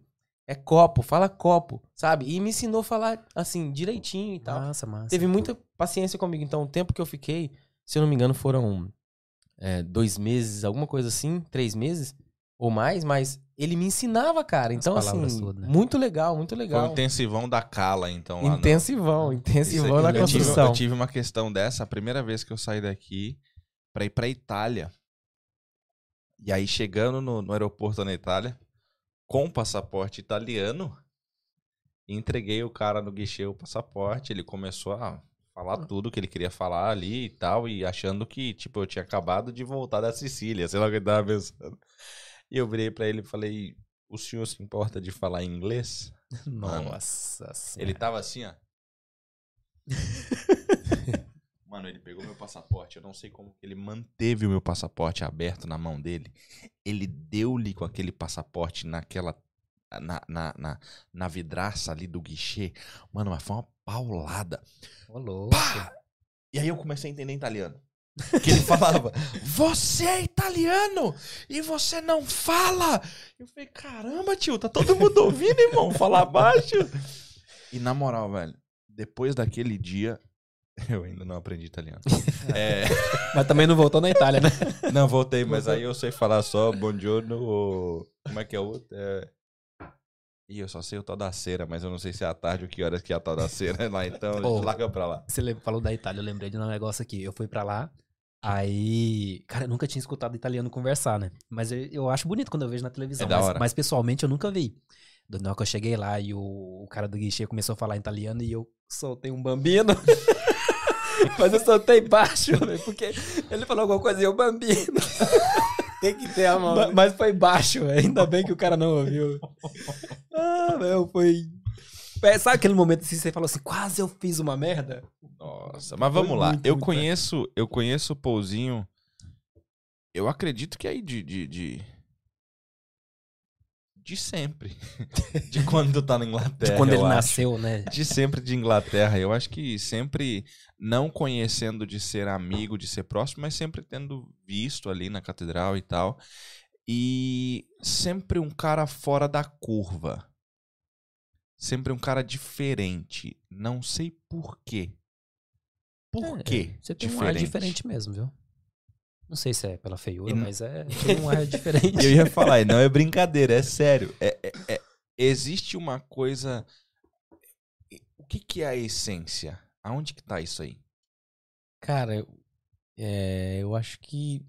É copo, fala copo, sabe? E me ensinou a falar assim, direitinho e tal.
Massa, massa.
Teve muita paciência comigo. Então, o tempo que eu fiquei, se eu não me engano, foram é, dois meses, alguma coisa assim, três meses ou mais, mas ele me ensinava, cara. Então,
palavras
assim,
todas, né?
muito legal, muito
Foi o
legal.
intensivão da Cala, então. lá no-
Intensivão,
Isso
intensivão na
eu tive-
construção.
Eu tive uma questão dessa a primeira vez que eu saí daqui pra ir pra Itália. E aí, chegando no, no aeroporto na Itália, com o passaporte italiano, entreguei o cara no guichê o passaporte. Ele começou a falar tudo que ele queria falar ali e tal, e achando que, tipo, eu tinha acabado de voltar da Sicília, sei lá o que ele tava pensando. E eu virei pra ele e falei: O senhor se importa de falar inglês?
Nossa senhora.
Ele tava assim, ó. Mano, ele pegou meu passaporte. Eu não sei como ele manteve o meu passaporte aberto na mão dele. Ele deu-lhe com aquele passaporte naquela. Na, na, na, na vidraça ali do guichê. Mano, mas foi uma paulada.
Ô, louco.
Pá! E aí eu comecei a entender italiano. Que ele falava, você é italiano e você não fala. Eu falei, caramba, tio, tá todo mundo ouvindo, irmão, falar baixo. E na moral, velho, depois daquele dia, eu ainda não aprendi italiano. É,
Mas também não voltou na Itália, né?
não, voltei, mas aí eu sei falar só buongiorno ou... Como é que é o outro? É... Ih, eu só sei o tal da cera, mas eu não sei se é à tarde ou que horas que é a tal da cera lá, então
Oh.
larga pra lá.
Você falou da Itália, eu lembrei de um negócio aqui. Eu fui pra lá, aí. Cara, eu nunca tinha escutado italiano conversar, né? Mas eu, eu acho bonito quando eu vejo na televisão.
É da
mas,
hora.
mas pessoalmente eu nunca vi. Do hora que eu cheguei lá e o, o cara do guichê começou a falar italiano e eu soltei um bambino. mas eu soltei baixo, velho, porque ele falou alguma coisa e eu bambino.
Tem que ter a mão.
Ma- Mas foi baixo, velho. ainda bem que o cara não ouviu. Ah, meu, foi. É, Sabe aquele momento assim, você falou assim, quase eu fiz uma merda?
Nossa, mas
Foi
vamos lá.
muito,
eu
muito
conheço, eu conheço o Pouzinho. Eu acredito que é aí de de, de de sempre. De quando tu tá na Inglaterra.
De quando ele
acho.
nasceu, né?
De sempre de Inglaterra. Eu acho que sempre não conhecendo de ser amigo, de ser próximo, mas sempre tendo visto ali na catedral e tal. E sempre um cara fora da curva. Sempre um cara diferente. Não sei por quê. Por
É,
quê?
Você tem um ar diferente mesmo, viu? Não sei se é pela feiura, mas é tem um ar diferente.
Eu ia falar, não é brincadeira, é sério. É, é- é- existe uma coisa. O que, que é a essência? Aonde que tá isso aí?
Cara, eu, é, eu acho que.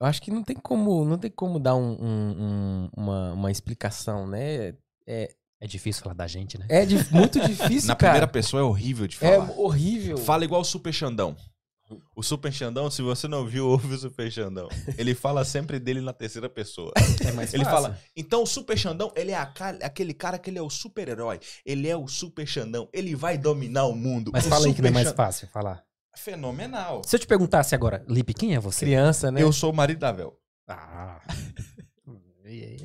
Eu acho que não tem como, não tem como dar um- um- um- uma, uma explicação, né? É,
É difícil falar da gente, né?
é di- muito difícil,
Na
cara.
primeira pessoa é horrível de
É
falar.
horrível.
Fala igual o Super Xandão. O Super Xandão, se você não viu, ouve o Super Xandão. Ele fala sempre dele na terceira pessoa.
É mais
Ele
fácil.
fala, então o Super Xandão, ele é a aquele cara que ele é o super-herói. Ele é o Super Xandão. Ele vai dominar o mundo.
Mas
O
fala aí que não é mais fácil falar.
Fenomenal.
Se eu te perguntasse agora, Lipe, quem é você?
Criança, né?
Eu sou o marido da Vel.
Ah.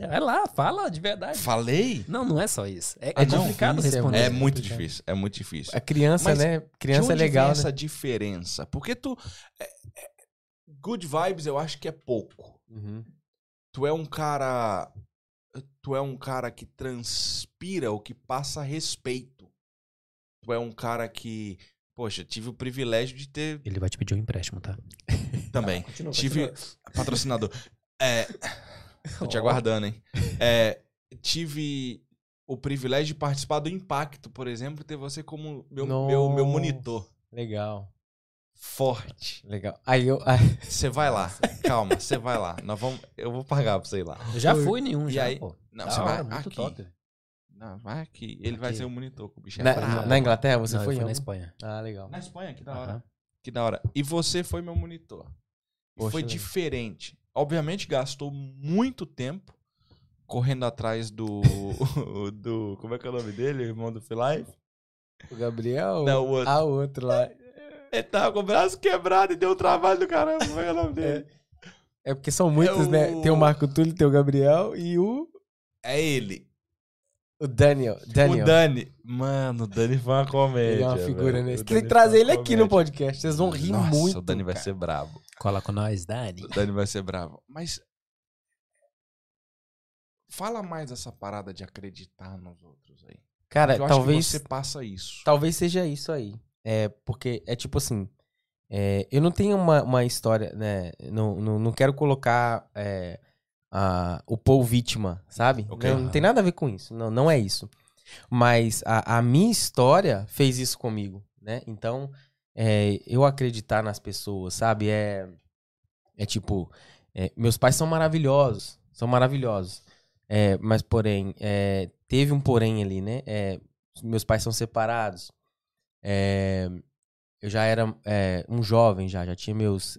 Vai lá, fala de verdade.
Falei?
Não, não é só isso. É,
É
é complicado
difícil,
responder.
É
é
muito
complicado.
difícil. É muito difícil.
A criança,
Mas
né?
De
Criança é legal,
vem
né?
essa diferença? Porque tu. é- é- good vibes eu acho que é pouco.
Uhum.
Tu é um cara. Tu é um cara que transpira ou que passa respeito. Tu é um cara que. Poxa, tive o privilégio de ter.
Ele vai te pedir um empréstimo, tá?
Também.
Continua,
Tive
continua.
patrocinador. É, tô te aguardando, hein? É, tive o privilégio de participar do Impacto, por exemplo, ter você como meu, meu, meu monitor.
Legal,
Forte.
legal. Aí eu.
Você vai lá. Calma, você vai lá. Nós vamos, eu vou pagar pra você ir lá.
Eu já fui nenhum,
E
já,
aí-
pô.
Não, você vai
muito
aqui.
top.
Não, vai aqui. Ele vai
Aqui.
ser o monitor, que o bicho é
na, na Inglaterra você
Não, eu
foi?
fui
em
na? Espanha.
Ah, legal.
Na Espanha, que da hora. Que da hora. E você foi meu monitor. E
Poxa,
foi
legal.
diferente. Obviamente gastou muito tempo correndo atrás do. do. Como é que é o nome dele? Irmão do Life?
O Gabriel?
Não, o outro.
Ah, o outro lá.
Ele tava com o braço quebrado e deu um trabalho do caramba. Como é que é o nome dele?
É porque são muitos,
É
né?
o-
Tem o Marco Túlio, tem o Gabriel e o.
É ele.
O Daniel. Daniel.
O Dani. Mano, o Dani foi uma comédia.
Ele é uma figura,
velho.
né? Você tem que trazer ele aqui no podcast. Vocês vão rir
Nossa,
muito.
O Dani vai
cara.
ser brabo.
Cola com nós, Dani.
O Dani vai ser bravo. Mas. Fala mais essa parada de acreditar nos outros aí.
Cara,
eu acho
talvez.
que você passa isso.
Talvez seja isso aí. É, porque é tipo assim. é, eu não tenho uma, uma história, né? Não, não, não quero colocar é, a, o Paul vítima, sabe?
Ok.
Não, não tem nada a ver com isso. Não, não é isso. Mas a, a minha história fez isso comigo, né? Então, é, eu acreditar nas pessoas, sabe? É, é tipo, é, meus pais são maravilhosos, são maravilhosos. É, mas, porém, é, teve um porém ali, né? É, meus pais são separados. É, eu já era um jovem, já, já tinha meus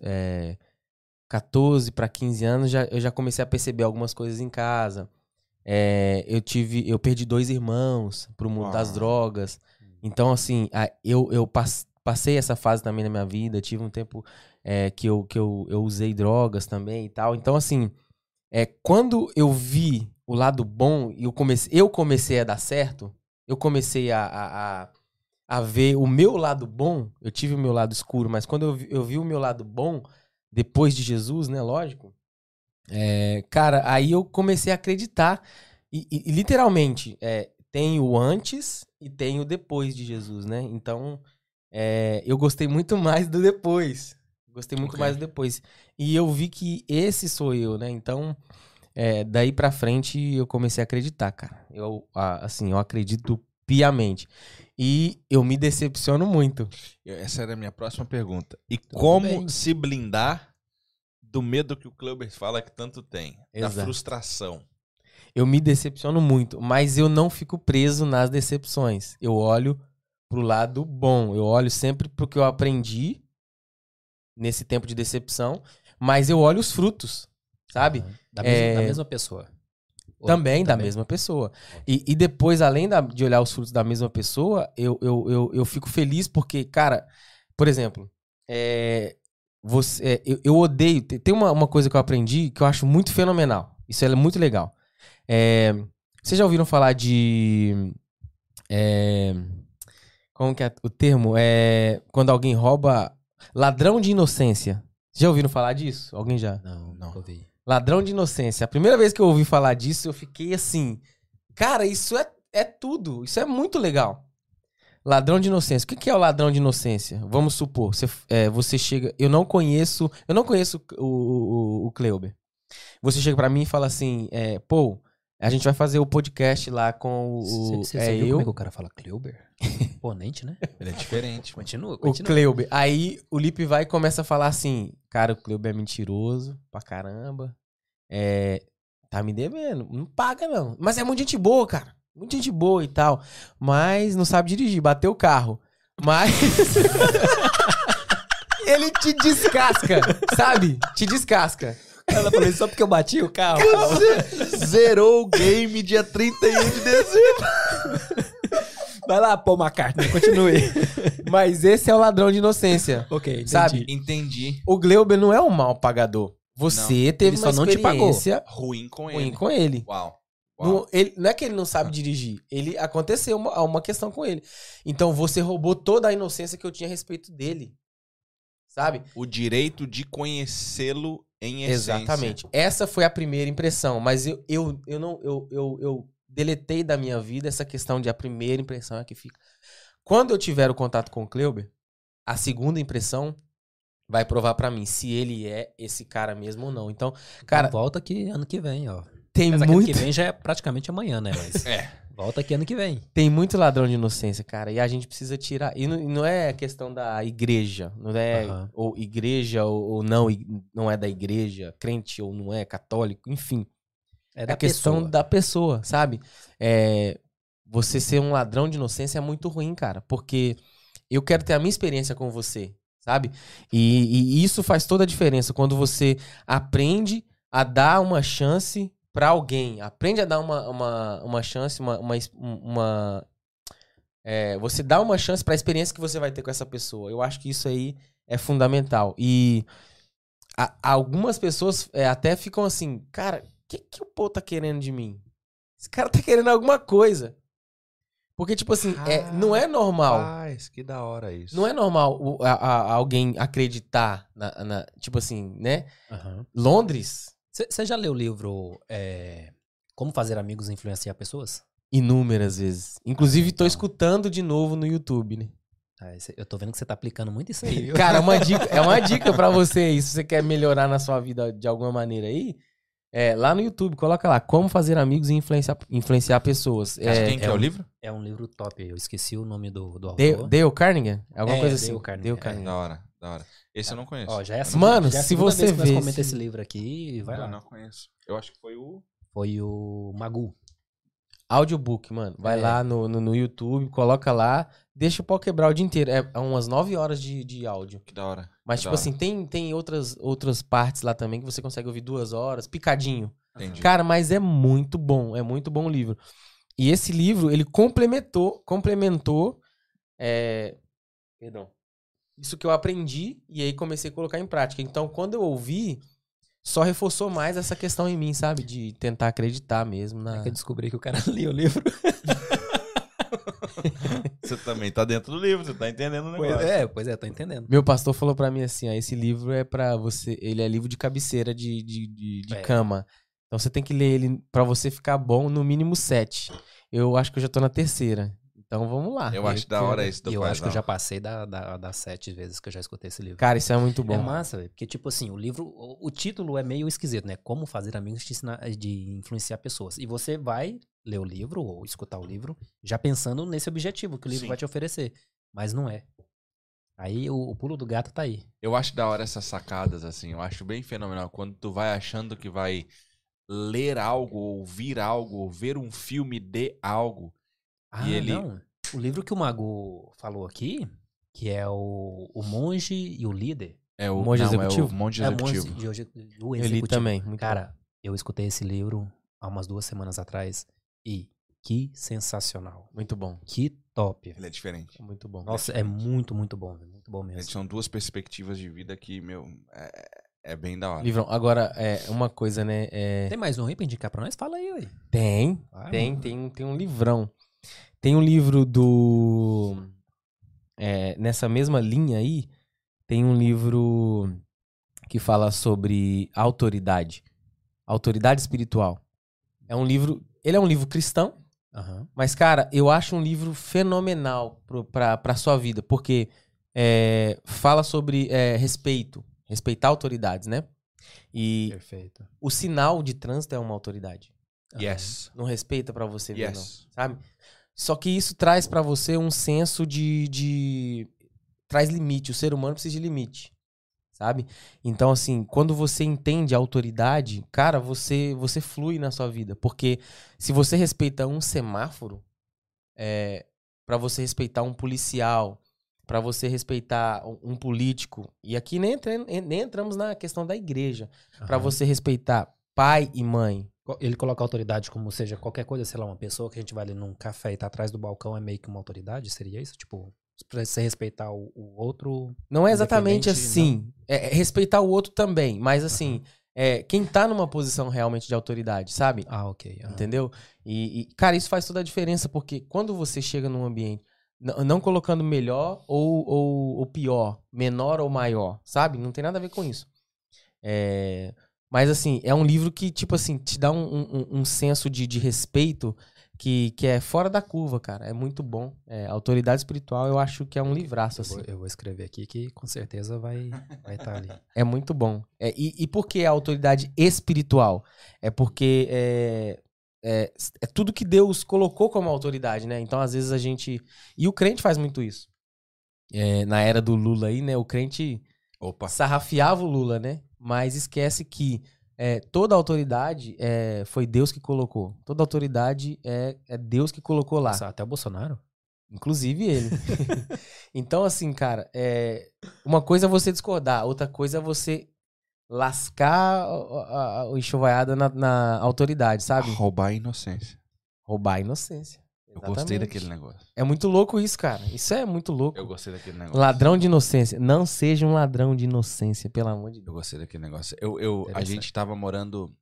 14 para 15 anos, já, eu já comecei a perceber algumas coisas em casa. É, eu tive, eu perdi dois irmãos pro mundo das drogas. Então, assim, a- eu, eu pas- passei essa fase também na minha vida. Tive um tempo é, que, eu, que eu, eu usei drogas também e tal. Então, assim, é, quando eu vi o lado bom e eu comecei, eu comecei a dar certo, eu comecei a, a, a, a ver o meu lado bom. Eu tive o meu lado escuro, mas quando eu vi, eu vi o meu lado bom, depois de Jesus, né? Lógico. é, cara, aí eu comecei a acreditar. E, e- e, literalmente, é, tem o antes e tem o depois de Jesus, né? Então, é, eu gostei muito mais do depois. Gostei muito
Ok.
mais do depois. E eu vi que esse sou eu, né? Então, é, daí pra frente eu comecei a acreditar, cara. Eu, assim, eu acredito piamente. E eu me decepciono muito.
Essa era a minha próxima pergunta. E
Tudo
como
bem.
se blindar do medo que o Clubber fala que tanto tem? Da
Exato.
frustração.
Eu me decepciono muito, mas eu não fico preso nas decepções. Eu olho pro lado bom. Eu olho sempre pro que eu aprendi nesse tempo de decepção, mas eu olho os frutos, sabe?
Da,
É,
da mesma pessoa. Ou-
Também, da mesma pessoa. E, e depois, além da- de olhar os frutos da mesma pessoa, eu, eu, eu, eu fico feliz porque, cara, por exemplo, é, você, é, eu, eu odeio. Tem tem uma, uma coisa que eu aprendi que eu acho muito fenomenal. Isso é muito legal. É, vocês já ouviram falar de. é, como que é o termo? É, quando alguém rouba. Ladrão de inocência. Já ouviram falar disso? Alguém já?
Não,
Não.
não. ouvi.
Ladrão de inocência. A primeira vez que eu ouvi falar disso, eu fiquei assim. Cara, isso é, é tudo. Isso é muito legal. Ladrão de inocência. O que que é o ladrão de inocência? Vamos supor, você, é, você chega. Eu não conheço. Eu não conheço o, o, o Kleuber. Você chega pra mim e fala assim: é, pô, a gente vai fazer o podcast lá com o.
Você
é
viu
eu,
como é que o cara fala Kleuber? Imponente, né?
Ele é diferente.
Continua,
o
continua.
Kleuber. Aí o Lipe vai e começa a falar assim: cara, o Kleuber é mentiroso pra caramba. É. Tá me devendo. Não paga, não. Mas é muito gente boa, cara. Muita gente boa e tal. Mas não sabe dirigir, bateu o carro. Mas. Ele te descasca, sabe? Te descasca.
Ela falou isso só porque eu bati o carro.
Zerou o game dia 31 de dezembro.
Vai lá, pô, McCartney, continue.
Mas esse é o ladrão de inocência.
ok, entendi.
Sabe?
Entendi.
O Gleuber não é um mau pagador. Você teve
Ele só
uma
não te pagou.
experiência
Ruim com
ruim
ele.
com ele.
Uau. Uau.
Não, ele, não é que ele não sabe dirigir. Ele aconteceu uma, uma questão com ele. Então você roubou toda a inocência que eu tinha a respeito dele. Sabe?
O direito de conhecê-lo em essência.
Exatamente. Essa foi a primeira impressão. Mas eu, eu, eu não. Eu, eu, eu deletei da minha vida essa questão de a primeira impressão é que fica. Quando eu tiver o contato com o Kleuber, a segunda impressão vai provar pra mim se ele é esse cara mesmo ou não. Então, cara,
volta aqui ano que vem, ó.
tem
aqui ano
muito,
que vem já é praticamente amanhã, né? Mas
É.
volta aqui ano que vem.
tem muito ladrão de inocência, cara. E a gente precisa tirar. E não, não é questão da igreja. Não é
Aham.
ou igreja ou, ou não, não é da igreja, crente ou não é, católico, enfim.
É
É
da
a questão
pessoa.
da pessoa, sabe? É, você ser um ladrão de inocência é muito ruim, cara. Porque eu quero ter a minha experiência com você, sabe? E, e isso faz toda a diferença quando você aprende a dar uma chance pra alguém. Aprende a dar uma, uma, uma chance, uma. uma, uma- é, você dá uma chance pra experiência que você vai ter com essa pessoa. Eu acho que isso aí é fundamental. E a- algumas pessoas é, até ficam assim, cara, o que, que o pô tá querendo de mim? Esse cara tá querendo alguma coisa. Porque, tipo assim, é, não é normal.
Rapaz, que da hora isso.
Não é normal o- a- a- alguém acreditar na, na- Tipo assim, né?
Aham.
Londres,
Você já leu o livro é, Como Fazer Amigos e Influenciar Pessoas?
inúmeras vezes. Inclusive, tô
então.
escutando de novo no YouTube, né?
Ah, eu tô vendo que você tá aplicando muito isso aí, viu?
Cara, é uma dica, é uma dica pra você aí, se você quer melhorar na sua vida de alguma maneira aí. É, lá no YouTube, coloca lá, como fazer amigos e influenciar, influenciar pessoas. É,
quem que é,
é
o
um-
livro?
É um livro top. Eu esqueci o nome do, do
Dale,
autor.
Dale Carnegie? Alguma
É,
coisa
Dale
assim.
Carnegie,
Dale
é.
Carnegie.
Da hora, da hora. Esse eu não conheço.
Ó, já é a
Mano,
já é
se
segunda
você
vez que nós
vê
comenta
esse-
livro aqui, vai
não,
lá.
não conheço. Eu acho que foi o.
Foi o Magu.
Audiobook, mano. Vai
É.
lá no, no, no YouTube, coloca lá, deixa o pau quebrar o dia inteiro. É, é umas 9 horas de, de áudio.
Que da hora.
Mas,
Que
tipo
hora.
assim, tem, tem outras, outras partes lá também que você consegue ouvir duas horas, picadinho.
Entendi.
Cara, mas é muito bom, é muito bom o livro. E esse livro, ele complementou, complementou, é, perdão, isso que eu aprendi e aí comecei a colocar em prática. Então, quando eu ouvi, só reforçou mais essa questão em mim, sabe? De tentar acreditar mesmo na...
É que eu descobri que o cara lia o livro.
Você também tá dentro do livro, você tá entendendo o negócio.
Pois é, pois é, tô entendendo.
Meu pastor falou pra mim assim, ó, esse livro é pra você, ele é livro de cabeceira de, de, de, de
É.
cama. Então você tem que ler ele pra você ficar bom no mínimo sete. Eu acho que eu já tô na terceira. Então vamos lá.
Eu acho da hora isso do
eu acho que eu já passei da, da- das sete vezes que eu já escutei esse livro.
Cara, isso é muito
É
bom.
massa, velho. Porque, tipo assim, o livro. O, o título é meio esquisito, né? Como fazer amigos de, ensinar- de influenciar pessoas. E você vai ler o livro ou escutar o livro já pensando nesse objetivo que o livro
Sim.
vai te oferecer. Mas não é. Aí o, o pulo do gato tá aí.
Eu acho da hora essas sacadas, assim. Eu acho bem fenomenal. Quando tu vai achando que vai ler algo, ouvir algo, ou ver um filme de algo.
Ah,
ele-
não. O livro que o Mago falou aqui, que é o, o Monge e o Líder.
É o
Monge
não,
Executivo?
É o Monge
É o
Executivo.
Monge e o, o Executivo.
também. Muito
Cara, eu escutei esse livro há umas duas semanas atrás e que sensacional.
bom. muito bom.
Que top.
Ele é diferente.
Muito bom.
Nossa, é muito, muito bom. Muito bom mesmo.
são duas perspectivas de vida que, meu, é, é bem da hora.
Livrão, agora, é uma coisa, né? é,
Tem mais um aí pra indicar pra nós? Fala aí, ué.
Tem,
Vai,
tem,
mano.
tem, tem um livrão. Tem um livro do. é, nessa mesma linha aí, tem um livro que fala sobre autoridade. Autoridade espiritual. É um livro. Ele é um livro cristão,
Aham.
mas, cara, eu acho um livro fenomenal pro, pra, pra sua vida, porque é, fala sobre é, respeito, respeitar autoridades, né? E
Perfeito.
o sinal de trânsito é uma autoridade.
Yes.
Não respeita pra você ver, não
Yes.
sabe? Só que isso traz pra você um senso de, de. traz limite. O ser humano precisa de limite, sabe? Então, assim, quando você entende a autoridade, cara, você você flui na sua vida. Porque se você respeita um semáforo, é, para você respeitar um policial, pra você respeitar um, político, e aqui nem, entra- nem entramos na questão da igreja, Pra
Aham.
você respeitar pai e mãe,
Ele coloca autoridade como seja qualquer coisa, sei lá, uma pessoa que a gente vai ali num café e tá atrás do balcão é meio que uma autoridade? Seria isso? Tipo, pra você respeitar o, o outro.
Não é exatamente assim. É, é respeitar o outro também, mas assim, é, quem tá numa posição realmente de autoridade, sabe?
Ah, ok.
Entendeu? E, e, cara, isso faz toda a diferença, porque quando você chega num ambiente, não colocando melhor ou, ou, ou pior, menor ou maior, sabe? Não tem nada a ver com isso. É, mas assim, é um livro que, tipo assim, te dá um, um- um senso de, de respeito que, que é fora da curva, cara. É muito bom. É, autoridade espiritual, eu acho que é um livraço,
Eu vou,
assim.
eu vou escrever aqui que com certeza vai vai estar ali.
É muito bom. É, e, e por que a autoridade espiritual? É porque é, é, é tudo que Deus colocou como autoridade, né? Então, às vezes, a gente. E o crente faz muito isso. É, na era do Lula aí, né? O crente
Opa.
sarrafiava o Lula, né? Mas esquece que é, toda autoridade é, foi Deus que colocou. Toda autoridade é, é Deus que colocou lá.
Nossa, até o Bolsonaro?
Inclusive ele. então, assim, cara, é, uma coisa é você discordar, outra coisa é você lascar a, a, na, na autoridade, sabe?
Roubar a inocência.
Roubar a inocência.
Eu gostei daquele negócio.
É muito louco isso, cara. Isso é muito louco.
Eu gostei daquele negócio.
Ladrão de inocência. Não seja um ladrão de inocência, pelo amor de
Eu
Deus.
gostei daquele negócio. Eu, eu, a gente tava morando.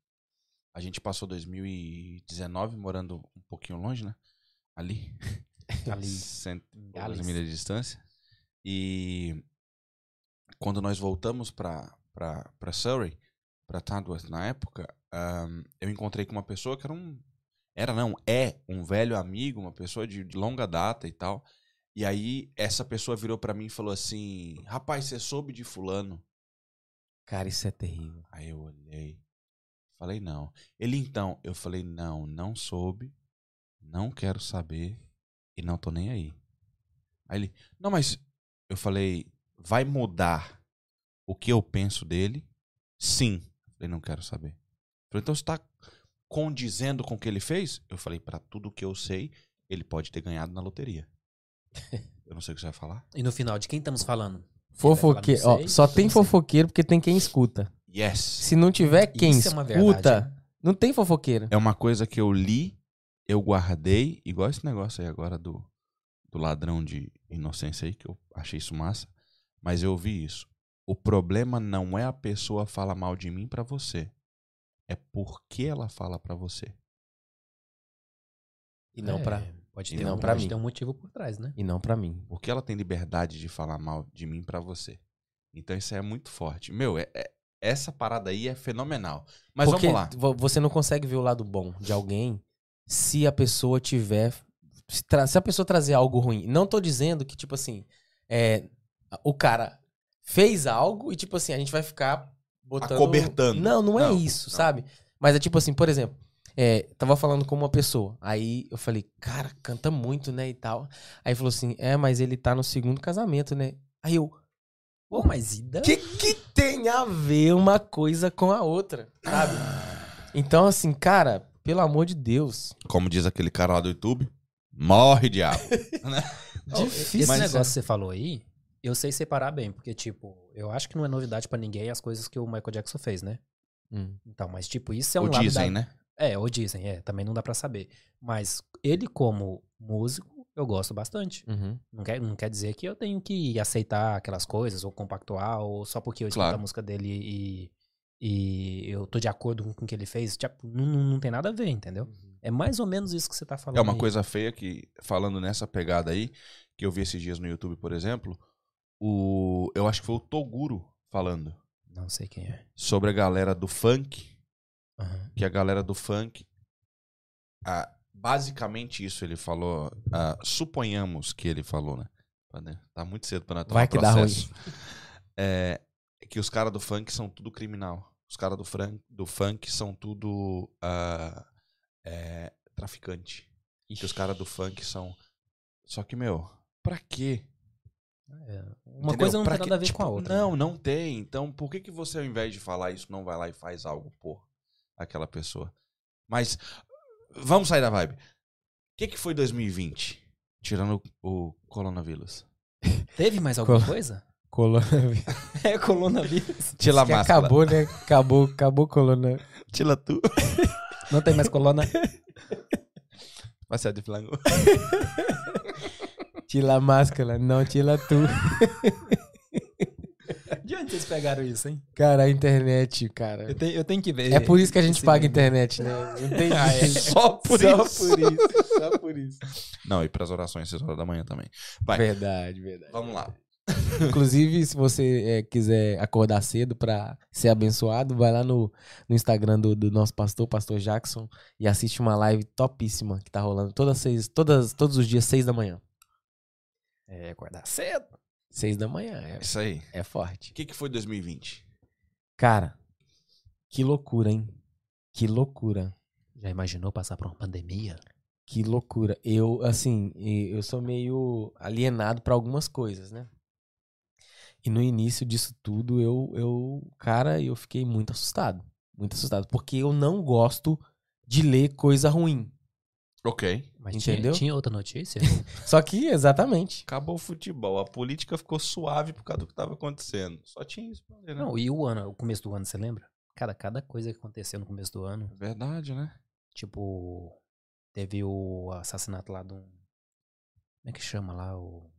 A gente passou 2019 morando um pouquinho longe, né? Ali.
Ali.
Cento milhas de distância. E quando nós voltamos pra, pra, pra Surrey, pra Tadworth na época, ahn, eu encontrei com uma pessoa que era um. Era não, é um velho amigo, uma pessoa de, de longa data e tal. E aí essa pessoa virou pra mim e falou assim: Rapaz, você soube de Fulano?
Cara, isso é terrível.
Aí eu olhei. Falei, não. Ele então, eu falei, não, não soube. Não quero saber. E não tô nem aí. Aí ele, não, mas eu falei, vai mudar o que eu penso dele? Sim. Eu falei, não quero saber. Eu falei, então você tá condizendo com o que ele fez? Eu falei, pra tudo que eu sei, ele pode ter ganhado na loteria. eu não sei o que você vai falar.
E no final, de quem estamos falando?
Fofoqueiro.
Não
Ó, só tem fofoqueiro porque tem quem escuta.
Yes.
Se não tiver quem
Isso é
escuta,
verdade,
não tem fofoqueiro.
É uma coisa que eu li, eu guardei, igual esse negócio aí agora do, do ladrão de inocência aí, que eu achei isso massa. Mas eu ouvi isso. O problema não é a pessoa falar mal de mim pra você. É porque ela fala pra você.
E não
É,
pra
Pode
e
ter,
não
um,
pra
pode
mim.
ter um motivo por trás, né?
e não pra mim.
Porque ela tem liberdade de falar mal de mim pra você. Então isso aí é muito forte. Meu, é- é- essa parada aí é fenomenal. Mas
Porque
vamos lá.
vo- você não consegue ver o lado bom de alguém se a pessoa tiver. Se, tra- se a pessoa trazer algo ruim. Não tô dizendo que, tipo assim, é, o cara fez algo e, tipo assim, a gente vai ficar botando.
Acobertando.
Não, não é
Não,
isso,
não.
sabe? Mas é tipo assim, por exemplo, é, tava falando com uma pessoa. Aí eu falei, cara, canta muito, né? E tal. Aí falou assim: é, mas ele tá no segundo casamento, né? Aí eu.
Pô, mas e daí?
O que, que tem a ver uma coisa com a outra, sabe? Então, assim, cara, pelo amor de Deus.
Como diz aquele cara lá do YouTube, morre, diabo.
Ó,
Difícil,
Esse
né,
negócio que você falou aí, eu sei separar bem, porque, tipo, eu acho que não é novidade pra ninguém as coisas que o Michael Jackson fez, né? Então, mas, tipo, isso é um
Ou
lado
dizem,
da...
né?
É, ou dizem, é, também não dá pra saber. Mas ele, como músico, eu gosto bastante.
Uhum.
Não quer, não quer dizer que eu tenho que aceitar aquelas coisas, ou compactuar, ou só porque eu escuto
Claro.
a música dele e, e eu tô de acordo com o que ele fez. Tipo, não, não, tem nada a ver, entendeu? É mais ou menos isso que você tá falando.
É uma
aí.
coisa feia que, falando nessa pegada aí, que eu vi esses dias no YouTube, por exemplo, o. Eu acho que foi o Toguro falando
Não sei quem é.
sobre a galera do funk.
Aham.
Que a galera do funk. ah, basicamente isso ele falou. ah, suponhamos que ele falou, né? Né, Tá muito cedo pra nós tomar
Vai que dá
processo. É, que os caras do funk são tudo criminal. Os caras do, fran- do funk são tudo ah, é, traficante. Que os caras do funk são. Só que, meu, pra quê?
É, Uma
Entendeu?
coisa não
Pra
tem
quê?
nada a ver
Tipo,
com a outra.
Não,
né?
não tem. Então, por que, que você, ao invés de falar isso, não vai lá e faz algo por aquela pessoa? Mas, vamos sair da vibe. O que, que foi 2020? Tirando o, o coronavírus.
Teve mais alguma
Col-
coisa?
Colônia.
É, coronavírus.
Tira a
Que
máscara.
acabou, né? Acabou, acabou colônia.
Tira tu.
Não tem mais coluna.
Vai ser de flango.
Tira a máscara. Não, tira tu.
De onde vocês pegaram isso, hein?
Cara, a internet, cara.
Eu tenho, eu tenho que ver.
É por isso que a gente paga
meme.
internet, né? Não tem
Ah, é.
Só por
Só
isso.
por isso. Só por isso.
Não, e pras orações, 6 horas da manhã também. Vai,
Verdade, verdade.
vamos lá.
Inclusive, se você é, quiser acordar cedo pra ser abençoado, vai lá no, no Instagram do, do nosso pastor, pastor Jackson, e assiste uma live topíssima que tá rolando todas seis, todas, todos os dias, seis da manhã.
É, acordar cedo.
Seis da manhã, é,
Isso aí.
é forte.
O que, que foi 2020?
Cara, que loucura, hein? Que loucura.
Já imaginou passar por uma pandemia?
Que loucura. Eu, assim, e- eu sou meio alienado pra algumas coisas, né? E no início disso tudo, eu, eu, cara, eu fiquei muito assustado. Muito assustado. Porque eu não gosto de ler coisa ruim.
Ok.
Mas
Entendeu?
Tinha, tinha outra notícia?
Só que, exatamente.
Acabou o futebol. A política ficou suave por causa do que tava acontecendo. Só tinha isso né?
Não, e o ano, o começo do ano, você lembra? Cara, cada coisa que aconteceu no começo do ano,
Verdade, né?
tipo, teve o assassinato lá de um. Como é que chama lá? O,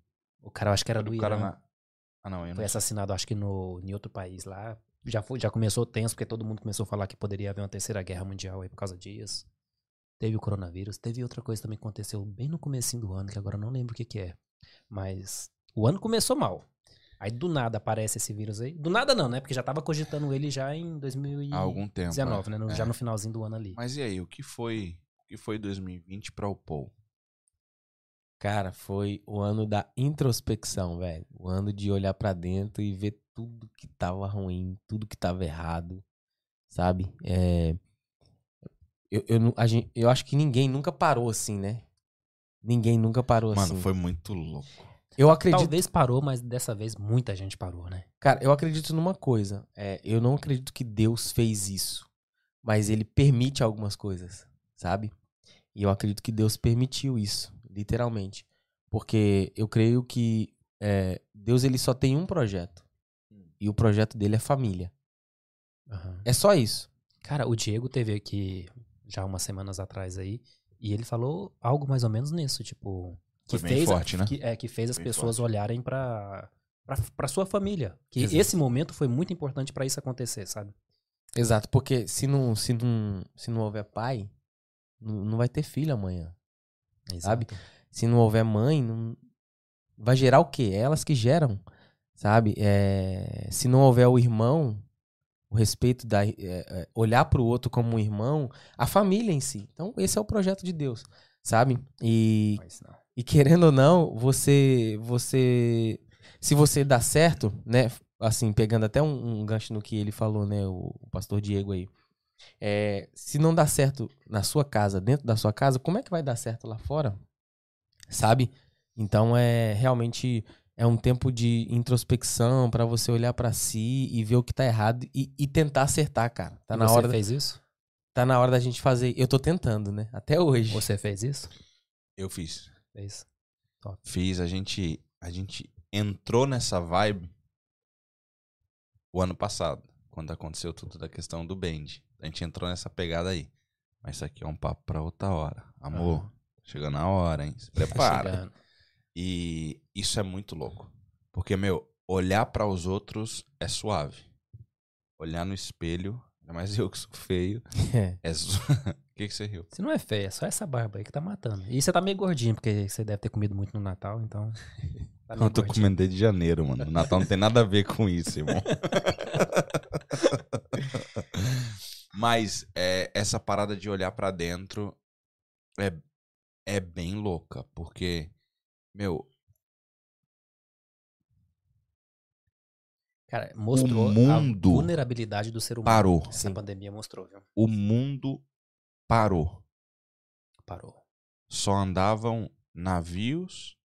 o cara, eu acho que era do
O
Irã.
cara na- Ah, não, eu
Foi
não
assassinado, acho que no, em outro país lá. Já, foi, já começou tenso, porque todo mundo começou a falar que poderia haver uma terceira guerra mundial aí por causa disso. Teve o coronavírus. Teve outra coisa também que aconteceu bem no comecinho do ano, que agora eu não lembro o que que é. Mas o ano começou mal. Aí do nada aparece esse vírus aí. Do nada não, né? Porque já tava cogitando ele já em 2019,
Há algum tempo.
né? No-
é.
Já no finalzinho do ano ali.
Mas e aí, o que foi, o que foi 2020 pra o Paul?
Cara, foi o ano da introspecção, velho. O ano de olhar pra dentro e ver tudo que tava ruim, tudo que tava errado, sabe? É... Eu, eu, não- a gente- eu acho que ninguém nunca parou assim, né? Ninguém nunca parou
Mano,
assim.
foi muito louco.
Eu acredito,
Talvez parou, mas dessa vez muita gente parou, né?
cara, eu acredito numa coisa. É, eu não acredito que Deus fez isso, mas Ele permite algumas coisas, sabe? E eu acredito que Deus permitiu isso, literalmente, porque eu creio que é, Deus ele só tem um projeto e o projeto dele é família.
Aham.
É só isso.
Cara, o Diego teve aqui já umas semanas atrás aí, e ele falou algo mais ou menos nisso, tipo. Que
Foi bem
fez,
forte, né?
Que, é, que fez as
Bem
pessoas
forte.
olharem pra, pra, pra sua família. Que
Exato.
esse momento foi muito importante pra isso acontecer, sabe?
Exato, porque se não, se não, se não houver pai, não, não vai ter filho amanhã. Sabe?
Exato.
Se não houver mãe, não... vai gerar o quê? Elas que geram, sabe? É, Se não houver o irmão, o respeito da é, olhar para o outro como um irmão, a família em si. Então esse é o projeto de Deus, sabe? E, e querendo ou não, você, você, se você dá certo, né? Assim, pegando até um, um gancho no que ele falou, né? O, o pastor Diego aí. É, se não dá certo na sua casa, dentro da sua casa, como é que vai dar certo lá fora? Sabe? Então é realmente é um tempo de introspecção pra você olhar pra si e ver o que tá errado e, e tentar acertar, cara. Tá
E
na
você
hora, da-
fez isso?
tá na hora da gente fazer. Eu tô tentando, né? Até hoje.
Você fez isso?
Eu fiz.
Fez.
Fiz, a gente, a gente entrou nessa vibe o ano passado, quando aconteceu tudo da questão do band. A gente entrou nessa pegada aí. Mas isso aqui é um papo pra outra hora. Amor,
Aham.
chegou na hora, hein? Se
Tá
prepara. E isso é muito louco. Porque, meu, olhar para os outros é suave. Olhar no espelho, ainda mais eu que sou feio,
É.
é su... O que, que você riu?
Se não é feio, é só essa barba aí que tá matando. E você tá meio gordinho, porque você deve ter comido muito no Natal, então. Tá meio
Eu tô
gordinho.
comendo desde janeiro, mano. O Natal não tem nada a ver com isso, irmão. Mas é, essa parada de olhar pra dentro é, é bem louca, porque, meu,
Cara, mostrou
O mundo
a vulnerabilidade do ser humano.
parou.
Essa
Sim.
pandemia mostrou, viu?
O mundo parou.
Parou.
Só andavam navios,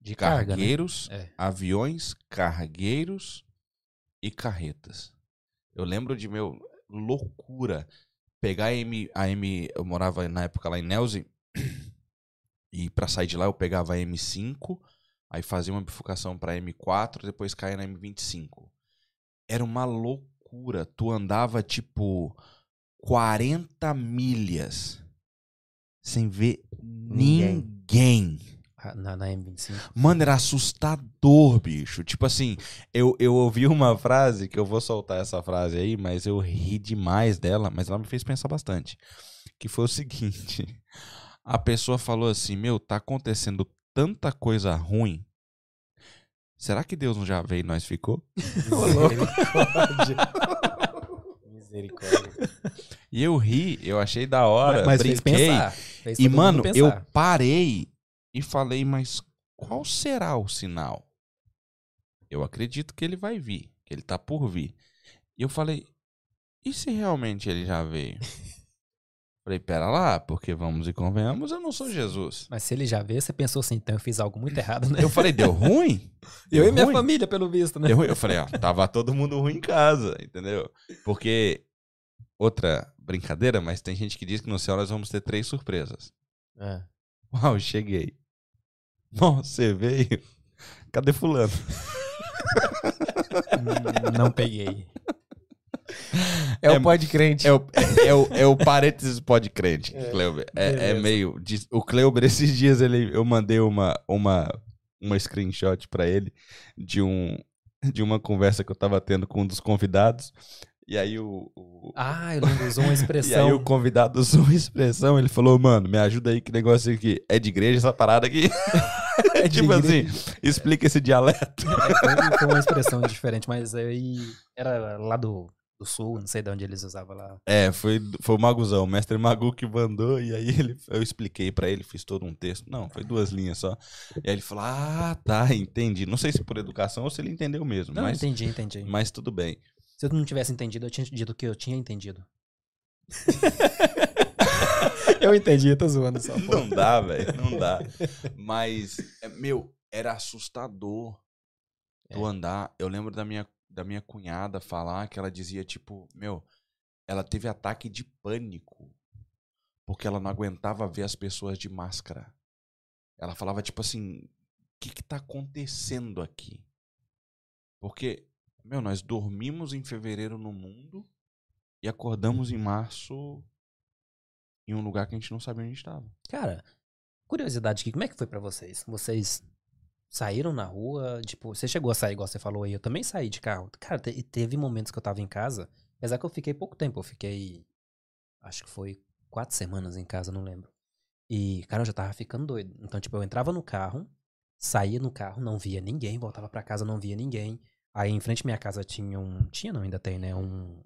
De carga, né?
cargueiros,
É.
aviões, cargueiros e carretas. Eu lembro de meu loucura pegar a M, a M eu morava na época lá em Nelson e pra sair de lá eu pegava a M5, aí fazia uma bifurcação pra M4, depois caía na M25. Era uma loucura. Tu andava tipo 40 milhas sem ver
Ninguém.
ninguém.
Ah, Na, na M25.
Mano, era assustador, bicho. Tipo assim, eu, eu ouvi uma frase, que eu vou soltar essa frase aí, mas eu ri demais dela, mas ela me fez pensar bastante. Que foi o seguinte: a pessoa falou assim: Meu, tá acontecendo tanta coisa ruim. Será que Deus não já veio e nós ficou?
Misericórdia. Misericórdia.
E eu ri, eu achei da hora,
Mas fez
brinquei.
pensar. Fez
E, mano, eu parei e falei, mas qual será o sinal? Eu acredito que ele vai vir, que ele tá por vir. E eu falei, e se realmente ele já veio? falei, pera lá, porque vamos e convenhamos, eu não sou Jesus.
Mas se ele já vê, você pensou assim, então eu fiz algo muito errado, né?
Eu falei, deu ruim?
Eu
Deu
e minha
ruim?
família, pelo visto, né?
Deu ruim? Eu falei, ó, tava todo mundo ruim em casa, entendeu? Porque, outra brincadeira, mas tem gente que diz que no céu nós vamos ter três surpresas.
É.
Uau, cheguei. Nossa, você veio? Cadê fulano?
Hum, Não peguei.
É,
É-
o pode crente.
É o, é, o, é o parênteses pode crente,
É,
Cleuber. É, é meio. O Cleuber, esses dias, ele, eu mandei uma, uma, uma screenshot pra ele de, um, de uma conversa que eu tava tendo com um dos convidados. E aí o. o-
Ah, eu lembro, usou uma
e aí
expressão.
o convidado usou uma expressão, ele falou, mano, me ajuda aí, que negócio aqui. É de igreja essa parada aqui?
É
tipo
igreja.
assim, explica esse dialeto.
Foi, foi uma expressão diferente, mas aí era lá do, do sul, não sei de onde eles usavam lá.
É, foi, foi o Maguzão, o mestre Magu que mandou, e aí ele, eu expliquei pra ele, fiz todo um texto. Não, foi duas linhas só. E aí ele falou: Ah, tá, entendi. Não sei se por educação ou se ele entendeu mesmo,
Não,
mas,
entendi, entendi.
mas tudo bem.
Se eu não tivesse entendido, eu tinha dito que eu tinha entendido. eu entendi, eu tô zoando só. pô.
Não dá, velho, não dá. Mas, é, meu, era assustador tu andar. Eu lembro da minha, da minha cunhada falar que ela dizia, tipo, meu, ela teve ataque de pânico porque ela não aguentava ver as pessoas de máscara. Ela falava, tipo assim, o que que tá acontecendo aqui? Porque, meu, nós dormimos em fevereiro no mundo e acordamos em março em um lugar que a gente não sabia onde estava.
Cara, curiosidade aqui, como é que foi pra vocês? Vocês saíram na rua? Tipo, você chegou a sair, igual você falou aí, eu também saí de carro. Cara, te- teve momentos que eu tava em casa, apesar que eu fiquei pouco tempo, eu fiquei, acho que foi quatro semanas em casa, não lembro. E, cara, eu já tava ficando doido. Então, tipo, eu entrava no carro, saía no carro, não via ninguém, voltava pra casa, não via ninguém. Aí, em frente à minha casa tinha um, tinha não, ainda tem, né, um,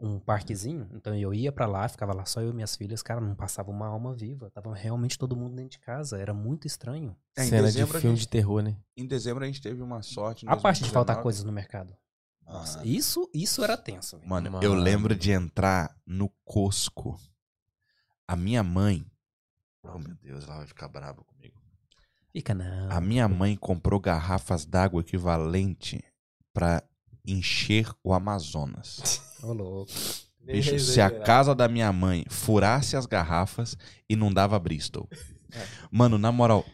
um parquezinho. Então, eu ia pra lá, ficava lá só eu e minhas filhas, cara, não passava uma alma viva. Tava realmente todo mundo dentro de casa, era muito estranho.
É, em
Cena de filme
gente-
de terror, né?
Em dezembro a gente teve uma sorte.
A parte de faltar
2019.
coisas no mercado. Nossa,
Ah.
isso, isso era tenso.
Mano,
Mano.
eu lembro de entrar no Costco. A minha mãe. Oh, meu Deus, ela vai ficar brava comigo.
Fica não.
A minha mãe comprou garrafas d'água equivalente pra encher o Amazonas.
Ô, louco.
Bicho, se a casa da minha mãe furasse as garrafas, inundava Bristol. Mano, na moral,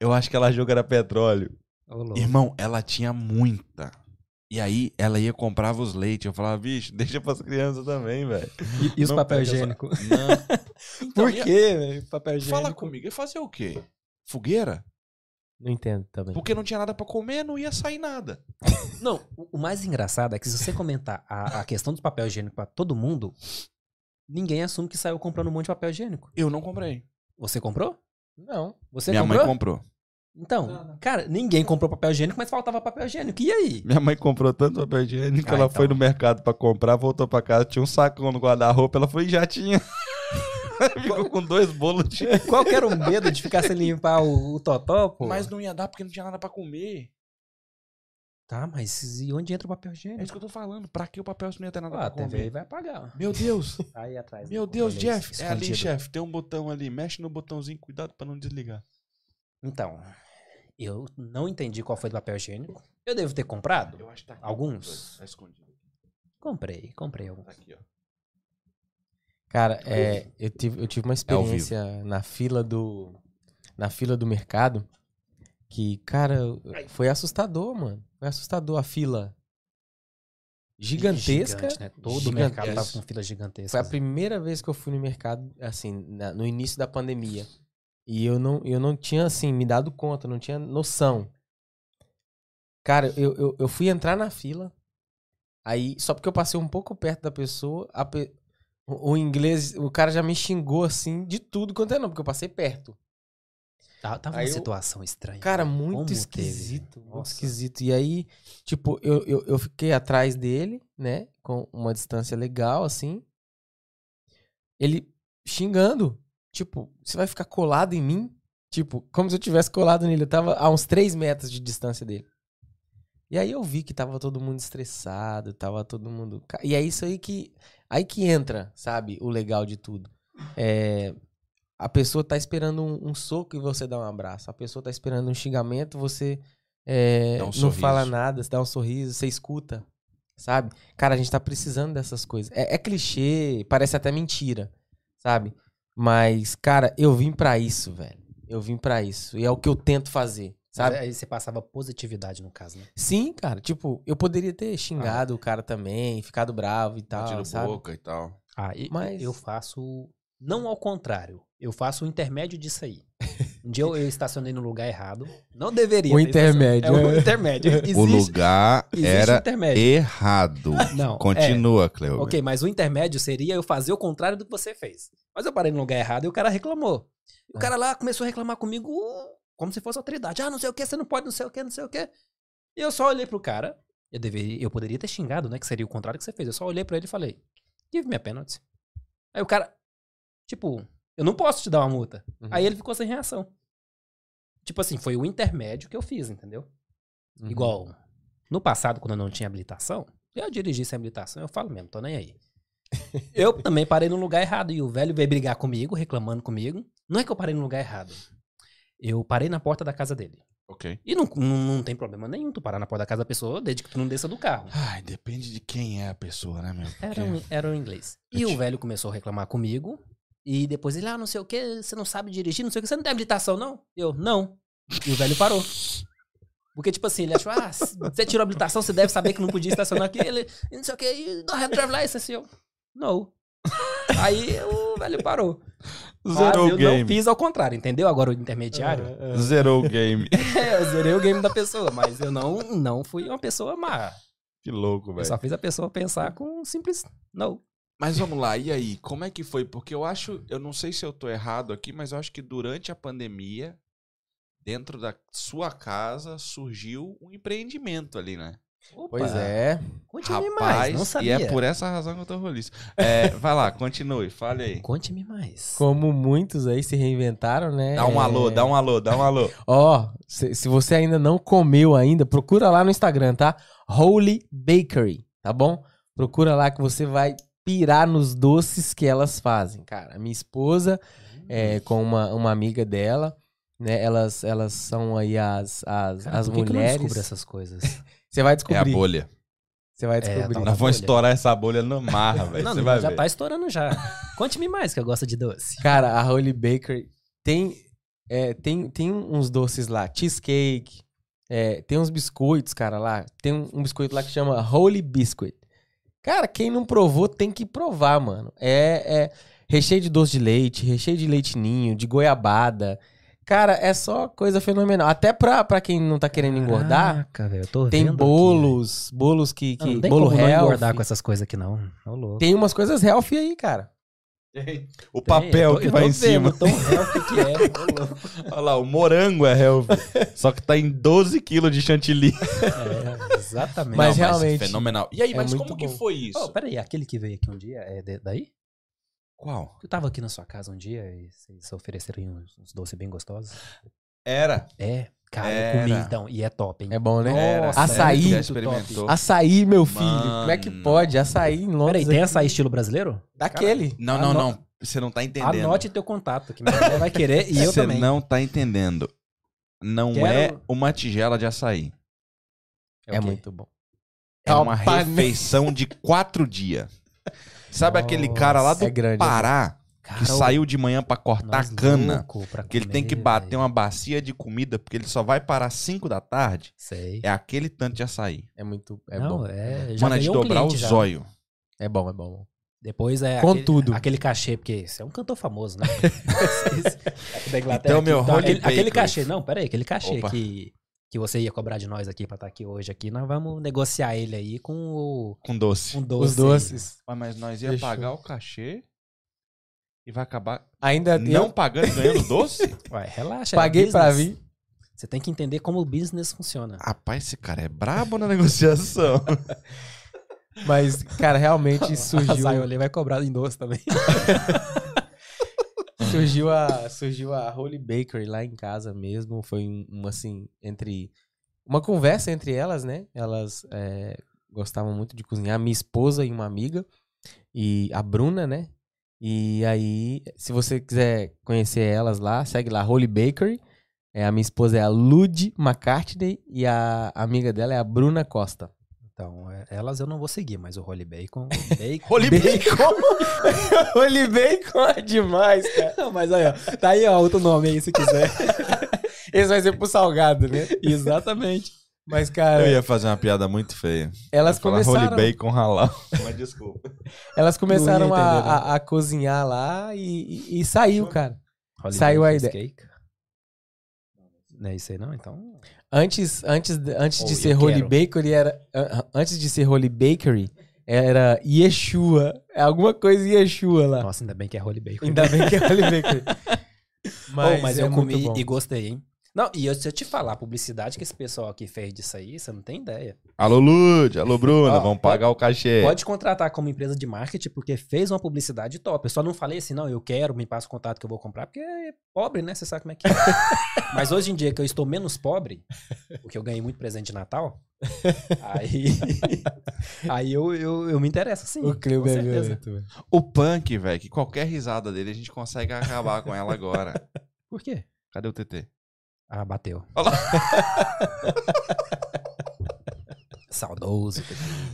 eu acho que ela joga era petróleo.
Ô, louco.
Irmão, ela tinha muita. E aí ela ia comprava os leites. Eu falava, bicho, deixa pras crianças também, velho.
E, e os papel
pega essa-
higiênico?
Não. Então,
Por quê, velho? Papel higiênico.
Fala comigo, ia fazer o quê? Fogueira?
Não entendo também.
Porque não tinha nada pra comer, não ia sair nada.
Não, o, mais engraçado é que se você comentar a, a questão do papel higiênico pra todo mundo, ninguém assume que saiu comprando um monte de papel higiênico.
Eu não comprei.
Você comprou?
Não.
Você
Minha
comprou?
mãe comprou.
Então, cara, ninguém comprou papel higiênico, mas faltava papel higiênico. E aí?
Minha mãe comprou tanto papel higiênico que
Ah,
ela
então.
foi no mercado pra comprar, voltou pra casa, tinha um sacão no guarda-roupa, ela foi e já tinha. Ficou com dois bolos de.
Qual que era o medo de ficar sem limpar o, o totó, pô?
Mas não ia dar porque não tinha nada pra comer.
Tá, mas e onde entra o papel
É isso
higiênico?
que eu tô falando. Pra que o papel se não ia ter nada
Ah, a
pra
TV
comer?
vai apagar.
Meu Deus.
Tá aí atrás.
Meu? Deus, Jeff.
isso,
É ali,
escondido.
chefe. Tem um botão ali. Mexe no botãozinho. Cuidado pra não desligar.
Então, eu não entendi qual foi do papel higiênico. Eu devo ter comprado?
Eu acho que tá aqui.
Alguns?
Tá escondido.
Comprei, comprei alguns.
Tá aqui, ó.
Cara, é, eu, tive, eu tive uma
vivo.
experiência na fila do. Na fila do mercado. Que, cara, foi assustador, mano. Foi assustador a fila. Gigantesca.
Gigante, né? Todo o
gigantesca.
mercado tava com filas gigantescas.
Foi a primeira vez que eu fui no mercado, assim, na- no início da pandemia. E eu não, eu não tinha, assim, me dado conta, não tinha noção. Cara, eu, eu, eu fui entrar na fila. Aí, só porque eu passei um pouco perto da pessoa, a o, o inglês, o cara já me xingou, assim, de tudo quanto é não, porque eu passei perto.
Tá- Tava
Aí
uma
eu-
situação estranha.
Cara,
Como
muito
teve?
esquisito. Muito esquisito. E aí, tipo, eu, eu, eu fiquei atrás dele, né? Com uma distância legal, assim. Ele xingando. Tipo, você vai ficar colado em mim? Tipo, como se eu tivesse colado nele. Eu tava a uns 3 metros de distância dele. E aí eu vi que tava todo mundo estressado, tava todo mundo. E é isso aí que. Aí que entra, sabe, o legal de tudo. É, a pessoa tá esperando um, um soco e você dá um abraço. A pessoa tá esperando um xingamento, você é,
um
não
sorriso.
fala nada, você dá um sorriso, você escuta, sabe? Cara, a gente tá precisando dessas coisas. É, é clichê, parece até mentira, sabe? Mas, cara, eu vim pra isso, velho. Eu vim pra isso. E é o que eu tento fazer,
Sabe? Aí você passava positividade no caso, né?
Sim, cara. Tipo, eu poderia ter xingado o cara também, ficado bravo e tal,
Batido
sabe?
boca e tal.
Ah, e-
Mas-
eu faço. Não ao contrário. Eu faço o intermédio disso aí. Um dia eu, eu estacionei no lugar errado. Não deveria.
O intermédio,
É o
é.
intermédio. Existe,
o lugar era
intermédio.
errado.
Não. é.
Continua, Cleo.
Ok, mas o intermédio seria eu fazer o contrário do que você fez. Mas eu parei no lugar errado e o cara reclamou. E o
É.
cara lá começou a reclamar comigo como se fosse autoridade. Ah, não sei o que, você não pode, não sei o que, não sei o que. E eu só olhei pro cara. Eu, deveria, eu poderia ter xingado, né? Que seria o contrário que você fez. Eu só olhei pra ele e falei: Give me a penalty. Aí o cara, tipo, eu não posso te dar uma multa.
Uhum.
Aí ele ficou sem reação. Tipo assim, foi o intermédio que eu fiz, entendeu?
Uhum.
Igual no passado, quando eu não tinha habilitação, eu dirigi sem habilitação, eu falo mesmo, tô nem aí. eu também parei no lugar errado e o velho veio brigar comigo, reclamando comigo. Não é que eu parei no lugar errado. Eu parei na porta da casa dele.
Ok.
E não, não, não tem problema nenhum tu parar na porta da casa da pessoa desde que tu não desça do carro.
Ai, depende de quem é a pessoa, né, meu?
Era
Porque-
um, era um inglês. E
Eu
o
te-
velho começou a reclamar comigo. E depois ele, ah, não sei o que, você não sabe dirigir, não sei o que, você não tem habilitação, não? Eu, não. E o velho parou. Porque, tipo assim, ele achou, ah, se você tirou a habilitação, você deve saber que não podia estacionar aqui. Ele, não sei o que, you don't have drive license. Eu, não. Aí o velho parou. Mas
Zerou
eu
o game.
não fiz ao contrário, entendeu? Agora o intermediário.
É, é.
Zerou o game.
É, eu zerei o game da pessoa, mas eu não, não fui uma pessoa má.
que louco,
Eu
velho.
só fiz a pessoa pensar com um simples não.
Mas vamos lá, e aí? Como é que foi? Porque eu acho, eu não sei se eu tô errado aqui, mas eu acho que durante a pandemia, dentro da sua casa, surgiu um empreendimento ali, né?
Pois
Opa,
é.
Conte-me mais, não
e
sabia.
é por essa razão que eu tô roliço. É, vai lá, continue, fale aí.
Conte-me mais.
Como muitos aí se reinventaram, né?
Dá um
É,
alô, dá um alô, dá um alô.
Ó, se, se você ainda não comeu ainda, procura lá no Instagram, tá? Holy Bakery, tá bom? Procura lá que você vai pirar nos doces que elas fazem, cara. Minha esposa, é, com uma, uma amiga dela, né? Elas, elas são aí as, as,
Cara,
as
por que que eu não
mulheres.
descubro essas coisas?
Você vai
É a
descobrir.
bolha.
Você vai
É,
descobrir.
tal
Nós vamos estourar essa bolha no marra, velho.
não, não,
vai
já
ver.
tá estourando já. Conte-me mais, que eu gosto de doce.
Cara, a Holy Bakery tem, é, tem, tem uns doces lá, cheesecake, é, tem uns biscoitos, cara, lá. Tem um, um biscoito lá que chama Holy Biscuit. Cara, quem não provou tem que provar, mano. É, é recheio de doce de leite, recheio de leitinho, de goiabada. Cara, é só coisa fenomenal. Até pra, pra quem não tá querendo engordar,
Caraca, velho, eu tô
tem bolos, bolos que...
Aqui,
que
não, não tem
bolo
como não
healthy.
engordar com essas coisas aqui, não.
Tem umas coisas healthy aí, cara.
O papel
tô-
que vai em cima.
tão healthy que é.
Olha lá, o morango é healthy. Só que tá em 12 quilos de chantilly.
É, exatamente.
Mas
Não,
realmente,
fenomenal. E aí,
é
mas como que
bom.
foi isso?
Oh, peraí, aquele que veio aqui um dia é daí?
Qual?
Eu tava aqui na sua casa um dia e vocês ofereceram uns, uns doces bem gostosos.
Era.
É, cara, eu comi então, e é top, hein?
É bom, né?
Era.
Açaí.
Muito
experimentou?
Açaí, meu filho. Como é que
Mano.
pode? Açaí em Londres.
Peraí, tem açaí estilo brasileiro?
Daquele.
Não, não, não. Você não tá entendendo.
Anote teu contato, que minha mulher vai querer e eu
Você
também.
não tá entendendo. Não
Quero-
é uma tigela de açaí.
É,
quê?
muito bom.
É uma
Opa, né?
refeição de quatro dias. Sabe aquele cara lá do
é grande,
Pará
Cara,
que saiu de manhã pra cortar
nós
cana?
pra
Que ele tem que
comer,
bater
velho.
uma bacia de comida porque ele só vai parar 5 da tarde.
Sei.
É aquele tanto de açaí.
É muito. É
não,
bom.
é. Já
Mano, é de
um
dobrar o zóio.
É bom, é bom.
Depois é
Com
aquele,
tudo.
aquele cachê, porque você é um cantor famoso, né? Da Inglaterra,
Então, meu
aqui.
Holy
aquele, aquele cachê, não, peraí, aquele cachê
Opa.
que, que você ia cobrar de nós aqui pra estar aqui hoje aqui, nós vamos negociar ele aí com o
Com doce.
um doce.
Os doces.
Mas nós ia
Fechou.
pagar o cachê e vai acabar
Ainda
não
eu
pagando e ganhando doce?
Ué, relaxa. é
paguei pra
business.
vir.
Você tem que entender como o business funciona.
Rapaz, esse cara é brabo na negociação.
Mas, cara, realmente surgiu,
Zaioli vai cobrar em doce também.
Surgiu a surgiu a Holy Bakery lá em casa mesmo. Foi um, um, assim, entre. Uma conversa entre elas, né? Elas é, gostavam muito de cozinhar. Minha esposa e uma amiga. E a Bruna, né? E aí, se você quiser conhecer elas lá, segue lá, Holy Bakery. É, a minha esposa é a Lud McCartney e a amiga dela é a Bruna Costa.
Então, é, elas eu não vou seguir, mas o Holy Bacon. bacon
Holy
Bacon! Holy Bacon é demais, cara.
Não, mas aí, ó, tá aí, ó, outro nome aí, se quiser.
Esse vai ser pro salgado, né?
Exatamente.
Mas, cara,
Eu ia fazer uma piada muito feia.
elas começaram,
Holy bacon halal. Mas desculpa.
elas começaram a,
entender, né?
a- a cozinhar lá e, e- e saiu, cara.
Holy
Saiu a
Bacon
ideia.
Cake. Não é isso aí, não? Então.
Antes, antes, de- antes de
Oh,
ser
eu
Holy
quero.
Bakery, era. an- Antes de ser Holy Bakery, era Yeshua. É alguma coisa Yeshua lá.
Nossa, ainda bem que é Holy Bacon.
Ainda bem que é Holy Bakery.
Mas, mas
é
eu comi e gostei, hein? Não, e eu, se eu te falar a publicidade que esse pessoal aqui fez disso aí, você não tem ideia.
Alô, Lud. Alô, Bruna.
Ó,
vamos
pode-
pagar o cachê.
Pode contratar como empresa de marketing, porque fez uma publicidade top. Eu só não falei assim, não, eu quero, me passa o contato que eu vou comprar, porque é pobre, né? Você sabe como é que é. Mas hoje em dia que eu estou menos pobre, porque eu ganhei muito presente de Natal, aí, aí eu, eu, eu me interesso sim.
O
com
é violento.
O punk, velho, que qualquer risada dele a gente consegue acabar com ela agora.
Por quê?
Cadê o TT?
Ah, bateu.
Olha
Saudoso.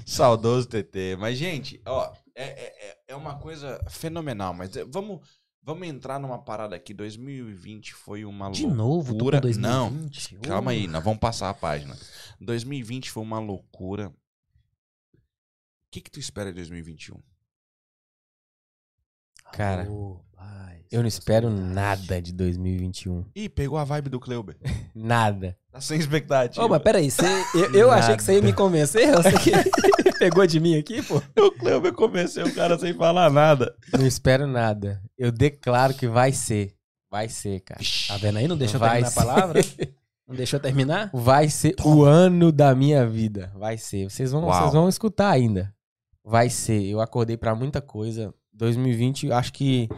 Saudoso TT. Mas, gente, ó, é, é, é- é uma coisa fenomenal. Mas é, vamos, vamos entrar numa parada aqui. 2020 foi uma
De novo, tô com
loucura.
2020.
Não, calma aí, nós vamos passar a página. 2020 foi uma loucura. O que, que tu espera de 2021?
Cara,
paz,
Eu não espero nada de 2021.
Ih, pegou a vibe do Kleuber.
Nada.
Tá sem expectativa.
Ô, mas peraí, você, eu, eu achei que você ia me convencer, você que pegou de mim aqui, pô.
O Kleuber convenceu o cara sem falar nada.
Não espero nada. Eu declaro que vai ser. Vai ser, cara.
Tá vendo aí? Não deixou
Vai
terminar
ser.
a palavra? Não deixou terminar?
Vai ser o ano da minha vida. Vai ser. Vocês vão,
Uau.
vocês vão escutar ainda. Vai ser. Eu acordei pra muita coisa. 2020, acho que.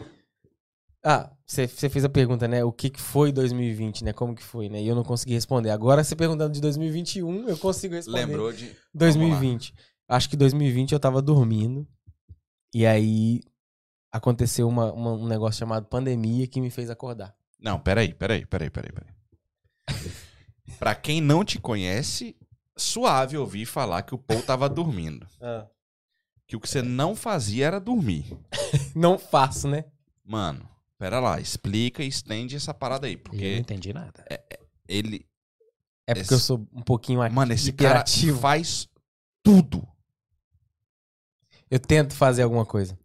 Ah, você fez a pergunta, né? O que, que foi 2020, né? Como que foi, né? E eu não consegui responder. Agora, você perguntando de 2021, eu consigo responder.
Lembrou de.
2020. Acho que 2020 eu tava dormindo. E aí aconteceu uma, uma- um negócio chamado pandemia que me fez acordar.
Não, peraí, peraí, peraí, peraí, peraí. pra quem não te conhece, suave ouvir falar que o Paul tava dormindo. Que o que você não fazia era dormir.
Não faço, né?
Mano, pera lá, explica e estende essa parada aí.
Eu não
Porque
entendi nada.
ele.
É porque
Esse-
eu sou um pouquinho ati-
Mano, esse cara
hiperativo.
faz tudo.
Eu tento fazer alguma coisa.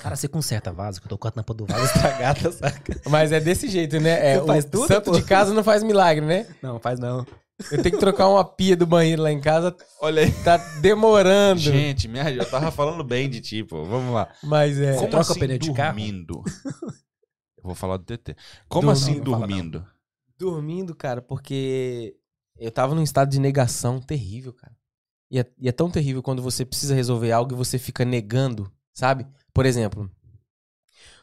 Cara, você conserta vaso, que eu tô com a tampa do vaso estragada, saca?
Mas é desse jeito, né? É,
Você faz tudo,
santo
pô?
de casa não faz milagre, né?
Não, faz não.
Eu tenho que trocar uma pia do banheiro lá em casa,
Olha aí.
tá demorando.
Gente, me ajuda. Eu tava falando bem de ti, pô. Vamos lá.
Mas é.
Como
troca o
assim
pneu de carro?
Eu vou falar do TT. Como
Dormindo.
assim dormindo?
Dormindo, cara, porque eu tava num estado de negação terrível, cara. E é, e é tão terrível quando você precisa resolver algo e você fica negando, sabe? Por exemplo,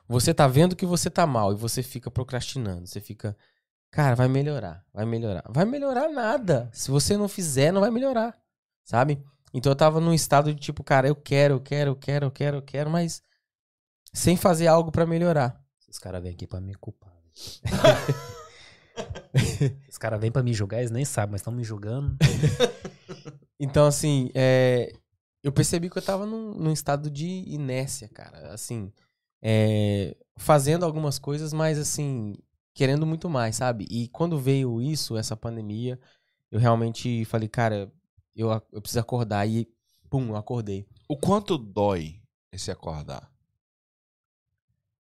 você tá vendo que você tá mal e você fica procrastinando. Você fica, cara, vai melhorar, vai melhorar. Vai melhorar nada. Se você não fizer, não vai melhorar, sabe? Então eu tava num estado de tipo, cara, eu quero, eu quero, eu quero, eu quero, eu quero, mas sem fazer algo pra melhorar.
Os caras vêm aqui pra me culpar. Os caras vêm pra me julgar, eles nem sabem, mas estão me julgando.
Então, assim, é, eu percebi que eu tava num, num estado de inércia, cara. Assim, é, fazendo algumas coisas, mas, assim, querendo muito mais, sabe? E quando veio isso, essa pandemia, eu realmente falei, cara, eu, eu preciso acordar. E, pum, eu acordei.
O quanto dói esse acordar?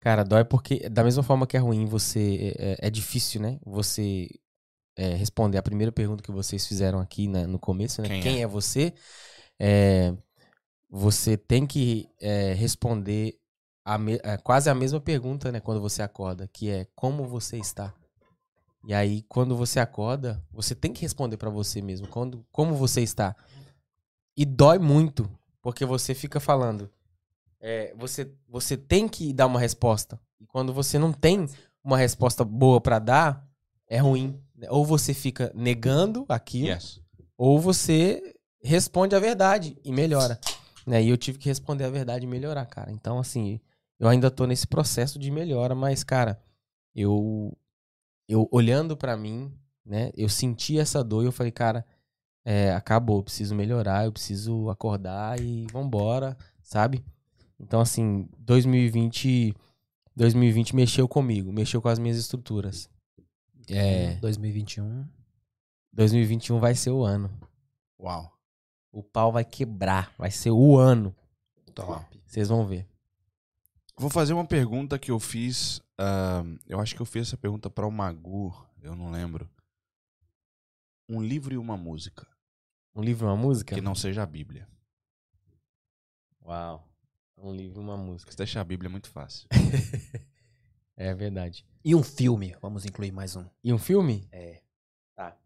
Cara, dói porque, da mesma forma que é ruim, você. É, é difícil, né? Você é, responder a primeira pergunta que vocês fizeram aqui né, no começo, né?
Quem
Quem,
é?
é? você? É, você tem que é, responder a me- é quase a mesma pergunta, né, quando você acorda, que é como você está. E aí, quando você acorda, você tem que responder pra você mesmo, quando, como você está. E dói muito, porque você fica falando, é, você, você tem que dar uma resposta. E quando você não tem uma resposta boa pra dar, é ruim. né? Ou você fica negando aquilo,
Yes.
ou você responde a verdade e melhora. Né? E eu tive que responder a verdade e melhorar, cara. Então, assim, eu ainda tô nesse processo de melhora, mas, cara, eu, eu olhando pra mim, né, eu senti essa dor e eu falei, cara, é, acabou, eu preciso melhorar, eu preciso acordar e vambora, sabe? Então, assim, 2020, 2020 mexeu comigo, mexeu com as minhas estruturas. É,
2021.
2021 vai ser o ano.
Uau.
O pau vai quebrar. Vai ser o ano.
Top.
Vocês vão ver.
Vou fazer uma pergunta que eu fiz. ah, eu acho que eu fiz essa pergunta para o Magu, eu não lembro. Um livro e uma música
Um livro, uma música?
que não seja a Bíblia.
Uau. Um livro, uma música.
Se deixar a Bíblia é muito fácil.
É verdade.
E um filme. Vamos incluir mais um.
E um filme?
É.
Tá.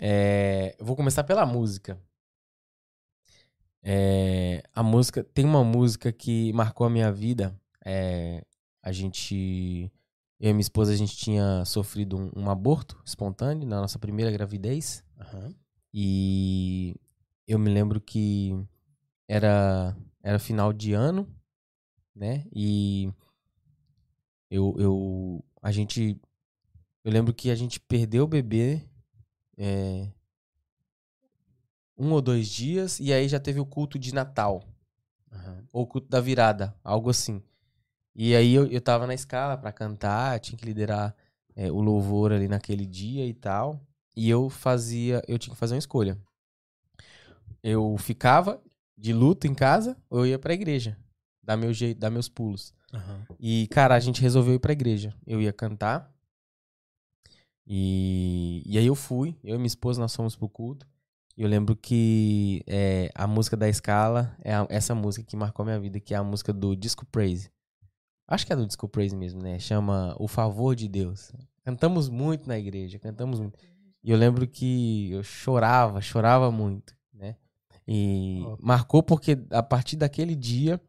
É, eu vou começar pela música. É, a música. Tem uma música que marcou a minha vida. É, a gente. Eu e minha esposa, a gente tinha sofrido um, um aborto espontâneo na nossa primeira gravidez.
Aham.
E eu me lembro que era, era final de ano, né? E eu, eu a gente eu lembro que a gente perdeu o bebê é, um ou dois dias e aí já teve o culto de Natal
Aham.
ou o culto da virada, algo assim. E aí eu, eu tava na escala pra cantar, tinha que liderar é, o louvor ali naquele dia e tal. E eu fazia, eu tinha que fazer uma escolha. Eu ficava de luto em casa ou eu ia pra igreja, dar meu jeito, dar meus pulos.
Aham.
E, cara, a gente resolveu ir pra igreja. Eu ia cantar. E, e aí eu fui, eu e minha esposa, nós fomos pro culto. E eu lembro que é, a música da escala é a- essa música que marcou minha vida, que é a música do Disco Praise. Acho que é do Disco Praise mesmo, né? Chama O Favor de Deus. Cantamos muito na igreja, cantamos muito. E eu lembro que eu chorava, chorava muito? E marcou porque a partir daquele dia,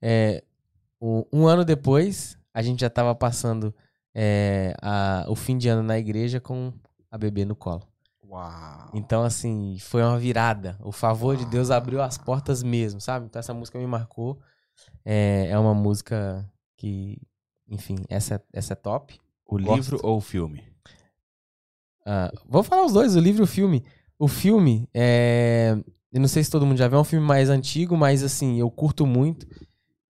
é, um ano depois, a gente já tava passando é, a- o fim de ano na igreja com a bebê no colo.
Uau.
Então, assim, foi uma virada. O favor de Deus abriu as portas mesmo, sabe? Então, essa música me marcou. É, é uma música que, enfim, essa, essa é top.
O
Gosto.
livro ou o filme?
Ah, vou falar os dois, o livro e o filme. O filme, é, eu não sei se todo mundo já viu, é um filme mais antigo, mas assim, eu curto muito.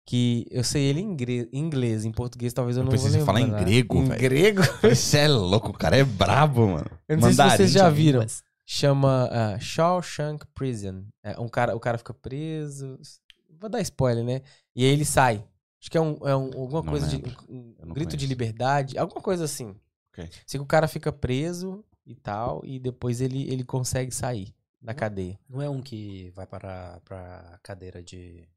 Que eu sei ele em em inglês, em português talvez eu, não
pensei
vou lembrar.
falar em grego,
Em
velho.
grego?
Você é louco, o cara é brabo, mano.
Eu não sei se vocês já
Mandarim,
viram.
Mas-
Chama ah, Shawshank Prison. É, um cara, o cara fica preso. Vou dar spoiler, né? E aí ele sai. Acho que é, um, é um- alguma
Não
coisa
lembro.
de. Um,
não
grito de
conheço.
liberdade. Alguma coisa assim.
Ok.
Sei que o cara fica preso e tal. E depois ele, ele consegue sair da cadeia.
Não é um que vai para pra cadeira de.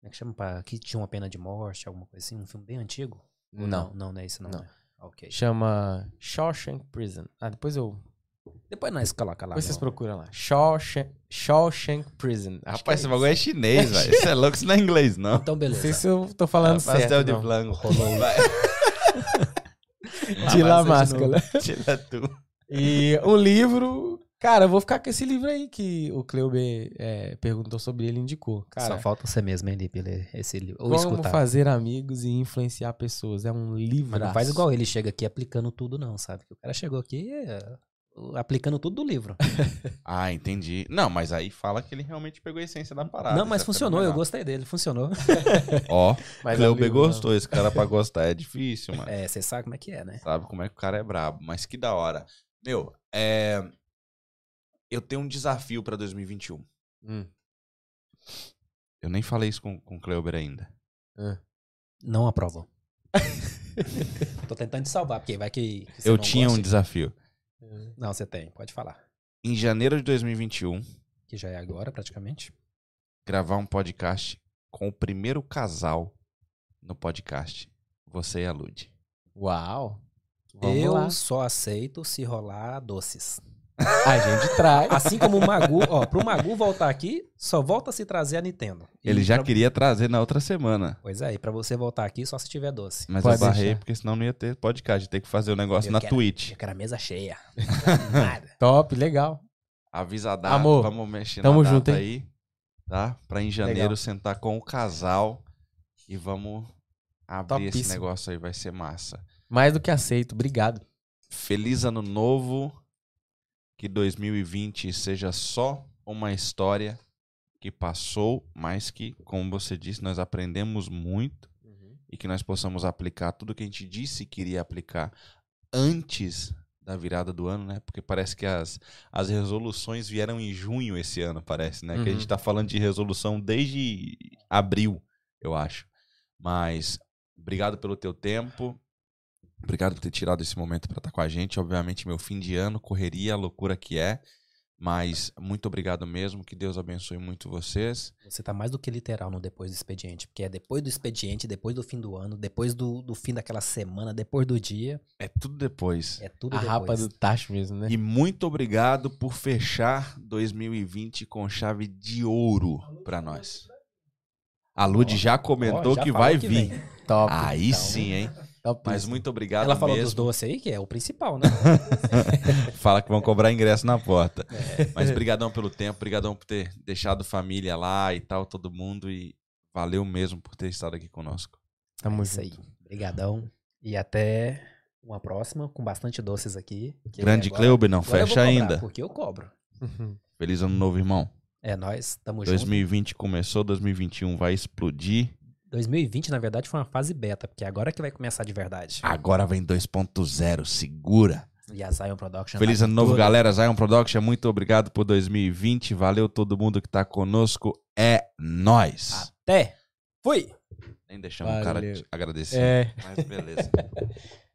Como é que chama? Pra, que tinha uma pena de morte, alguma coisa assim? Um filme bem antigo? Ou
Não.
Não, não é isso, não.
Não.
né? Ok.
Chama Shawshank Prison. Ah, depois eu.
Depois nós coloca lá.
Depois vocês procurem lá. Shawshank, Shawshank Prison. Acho
Rapaz,
que
esse
é
bagulho é chinês, velho. Você é louco, isso não é inglês, não.
Então,
Não
beleza.
sei se eu tô falando
Pastel
certo.
de
não.
flango.
Rolou.
Vai.
De lá
Vai, você
máscara.
Tira tu.
E um livro. Cara, eu vou ficar com esse livro aí que o Cleuber é, perguntou sobre ele e indicou. Cara,
Só falta você mesmo, hein, Lipe, ler esse livro. Ou
como
escutar.
fazer amigos e influenciar pessoas. É um livro.
Mas não faz igual ele chega aqui aplicando tudo, não, sabe? O cara chegou aqui é, aplicando tudo do livro.
Ah, entendi. Não, mas aí fala que ele realmente pegou a essência da parada.
não, mas
é
funcionou, eu gostei dele, funcionou.
Ó,
Mas é um
Cleuber
livro, não.
gostou. Esse cara pra gostar é difícil, mano.
É, você sabe como é que é, né?
Sabe como é que o cara é brabo. Mas que da hora. Meu, é... Eu tenho um desafio pra 2021.
Hum.
Eu nem falei isso com, com o Cleuber ainda.
Não aprovam. Tô tentando te salvar, porque vai que. que
Eu tinha um desafio.
Não, você tem, pode falar.
Em janeiro de 2021,
Que já é agora, praticamente.
gravar um podcast com o primeiro casal no podcast. Você e a Lud.
Uau. Vamos
eu
lá.
só aceito se rolar doces.
A gente traz.
Assim como o Magu, ó, pro Magu voltar aqui, só volta se trazer a Nintendo. E
Ele já
pra-
queria trazer na outra semana.
Pois é, e pra você voltar aqui só se tiver doce.
Mas
Pode
eu barrei
deixar.
porque senão não ia ter podcast. Ia ter que fazer o negócio
Eu
na
quero-
Twitch.
Eu quero a mesa cheia. Nada.
Top, legal.
Avisa a data.
Amor,
vamos mexer
tamo
na data
junto, hein?
aí. Tá? Pra em janeiro
Legal.
sentar com o casal e vamos abrir esse
Topíssimo.
negócio aí. Vai ser massa.
Mais do que aceito. Obrigado.
Feliz ano novo. Que 2020 seja só uma história que passou, mas que, como você disse, nós aprendemos muito e que nós possamos aplicar tudo que a gente disse que iria aplicar antes da virada do ano, né? Porque parece que as, as resoluções vieram em junho esse ano, parece, né? Que a
Uhum.
gente tá falando de resolução desde abril, eu acho. Mas obrigado pelo teu tempo. Obrigado por ter tirado esse momento para estar com a gente. Obviamente, meu fim de ano, correria, a loucura que é. Mas muito obrigado mesmo. Que Deus abençoe muito vocês.
Você tá mais do que literal no depois do expediente. Porque é depois do expediente, depois do fim do ano, depois do, do fim daquela semana, depois do dia.
É tudo depois.
É tudo
A
depois.
rapa do tacho mesmo, né?
E muito obrigado por fechar 2020 com chave de ouro para nós. A Lud já comentou
Ó, já
que vai
que
vir.
Top.
Aí
Então,
sim, hein?
Top
Mas muito obrigado
Ela falou dos
mesmo.
doces aí, que é o principal, né?
Fala que vão cobrar ingresso na porta.
É.
Mas brigadão pelo tempo, brigadão por ter deixado família lá e tal, todo mundo. E valeu mesmo por ter estado aqui conosco.
Tamo
É isso aí.
junto.
Obrigadão. E até uma próxima, com bastante doces aqui.
Grande
agora-
não fecha
cobrar,
ainda.
Porque eu cobro.
Feliz ano novo, irmão.
É, nós estamos juntos.
2020 começou, 2021 vai explodir.
2020, na verdade, foi uma fase beta, porque agora que vai começar de verdade.
Agora vem 2.0, segura.
E a Zion Production.
Feliz
tá
ano novo,
toda-
galera. Zion Production, muito obrigado por 2020. Valeu todo mundo que tá conosco. É nóis.
Até! Fui!
Nem deixamos o cara
Valeu.
agradecer.
É.
Mas beleza.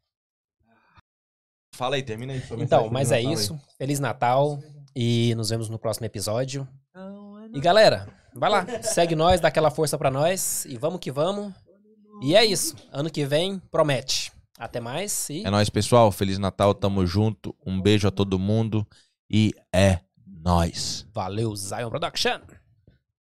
Fala aí, termina aí.
Então, mas é
Natal aí.
isso. Feliz Natal. E nos vemos no próximo episódio. E galera, vai lá. Segue nós, dá aquela força pra nós. E vamos que vamos. E é isso. Ano que vem, promete. Até mais e
É nóis, pessoal. Feliz Natal, tamo junto. Um beijo a todo mundo. E é nóis.
valeu, Zion Production!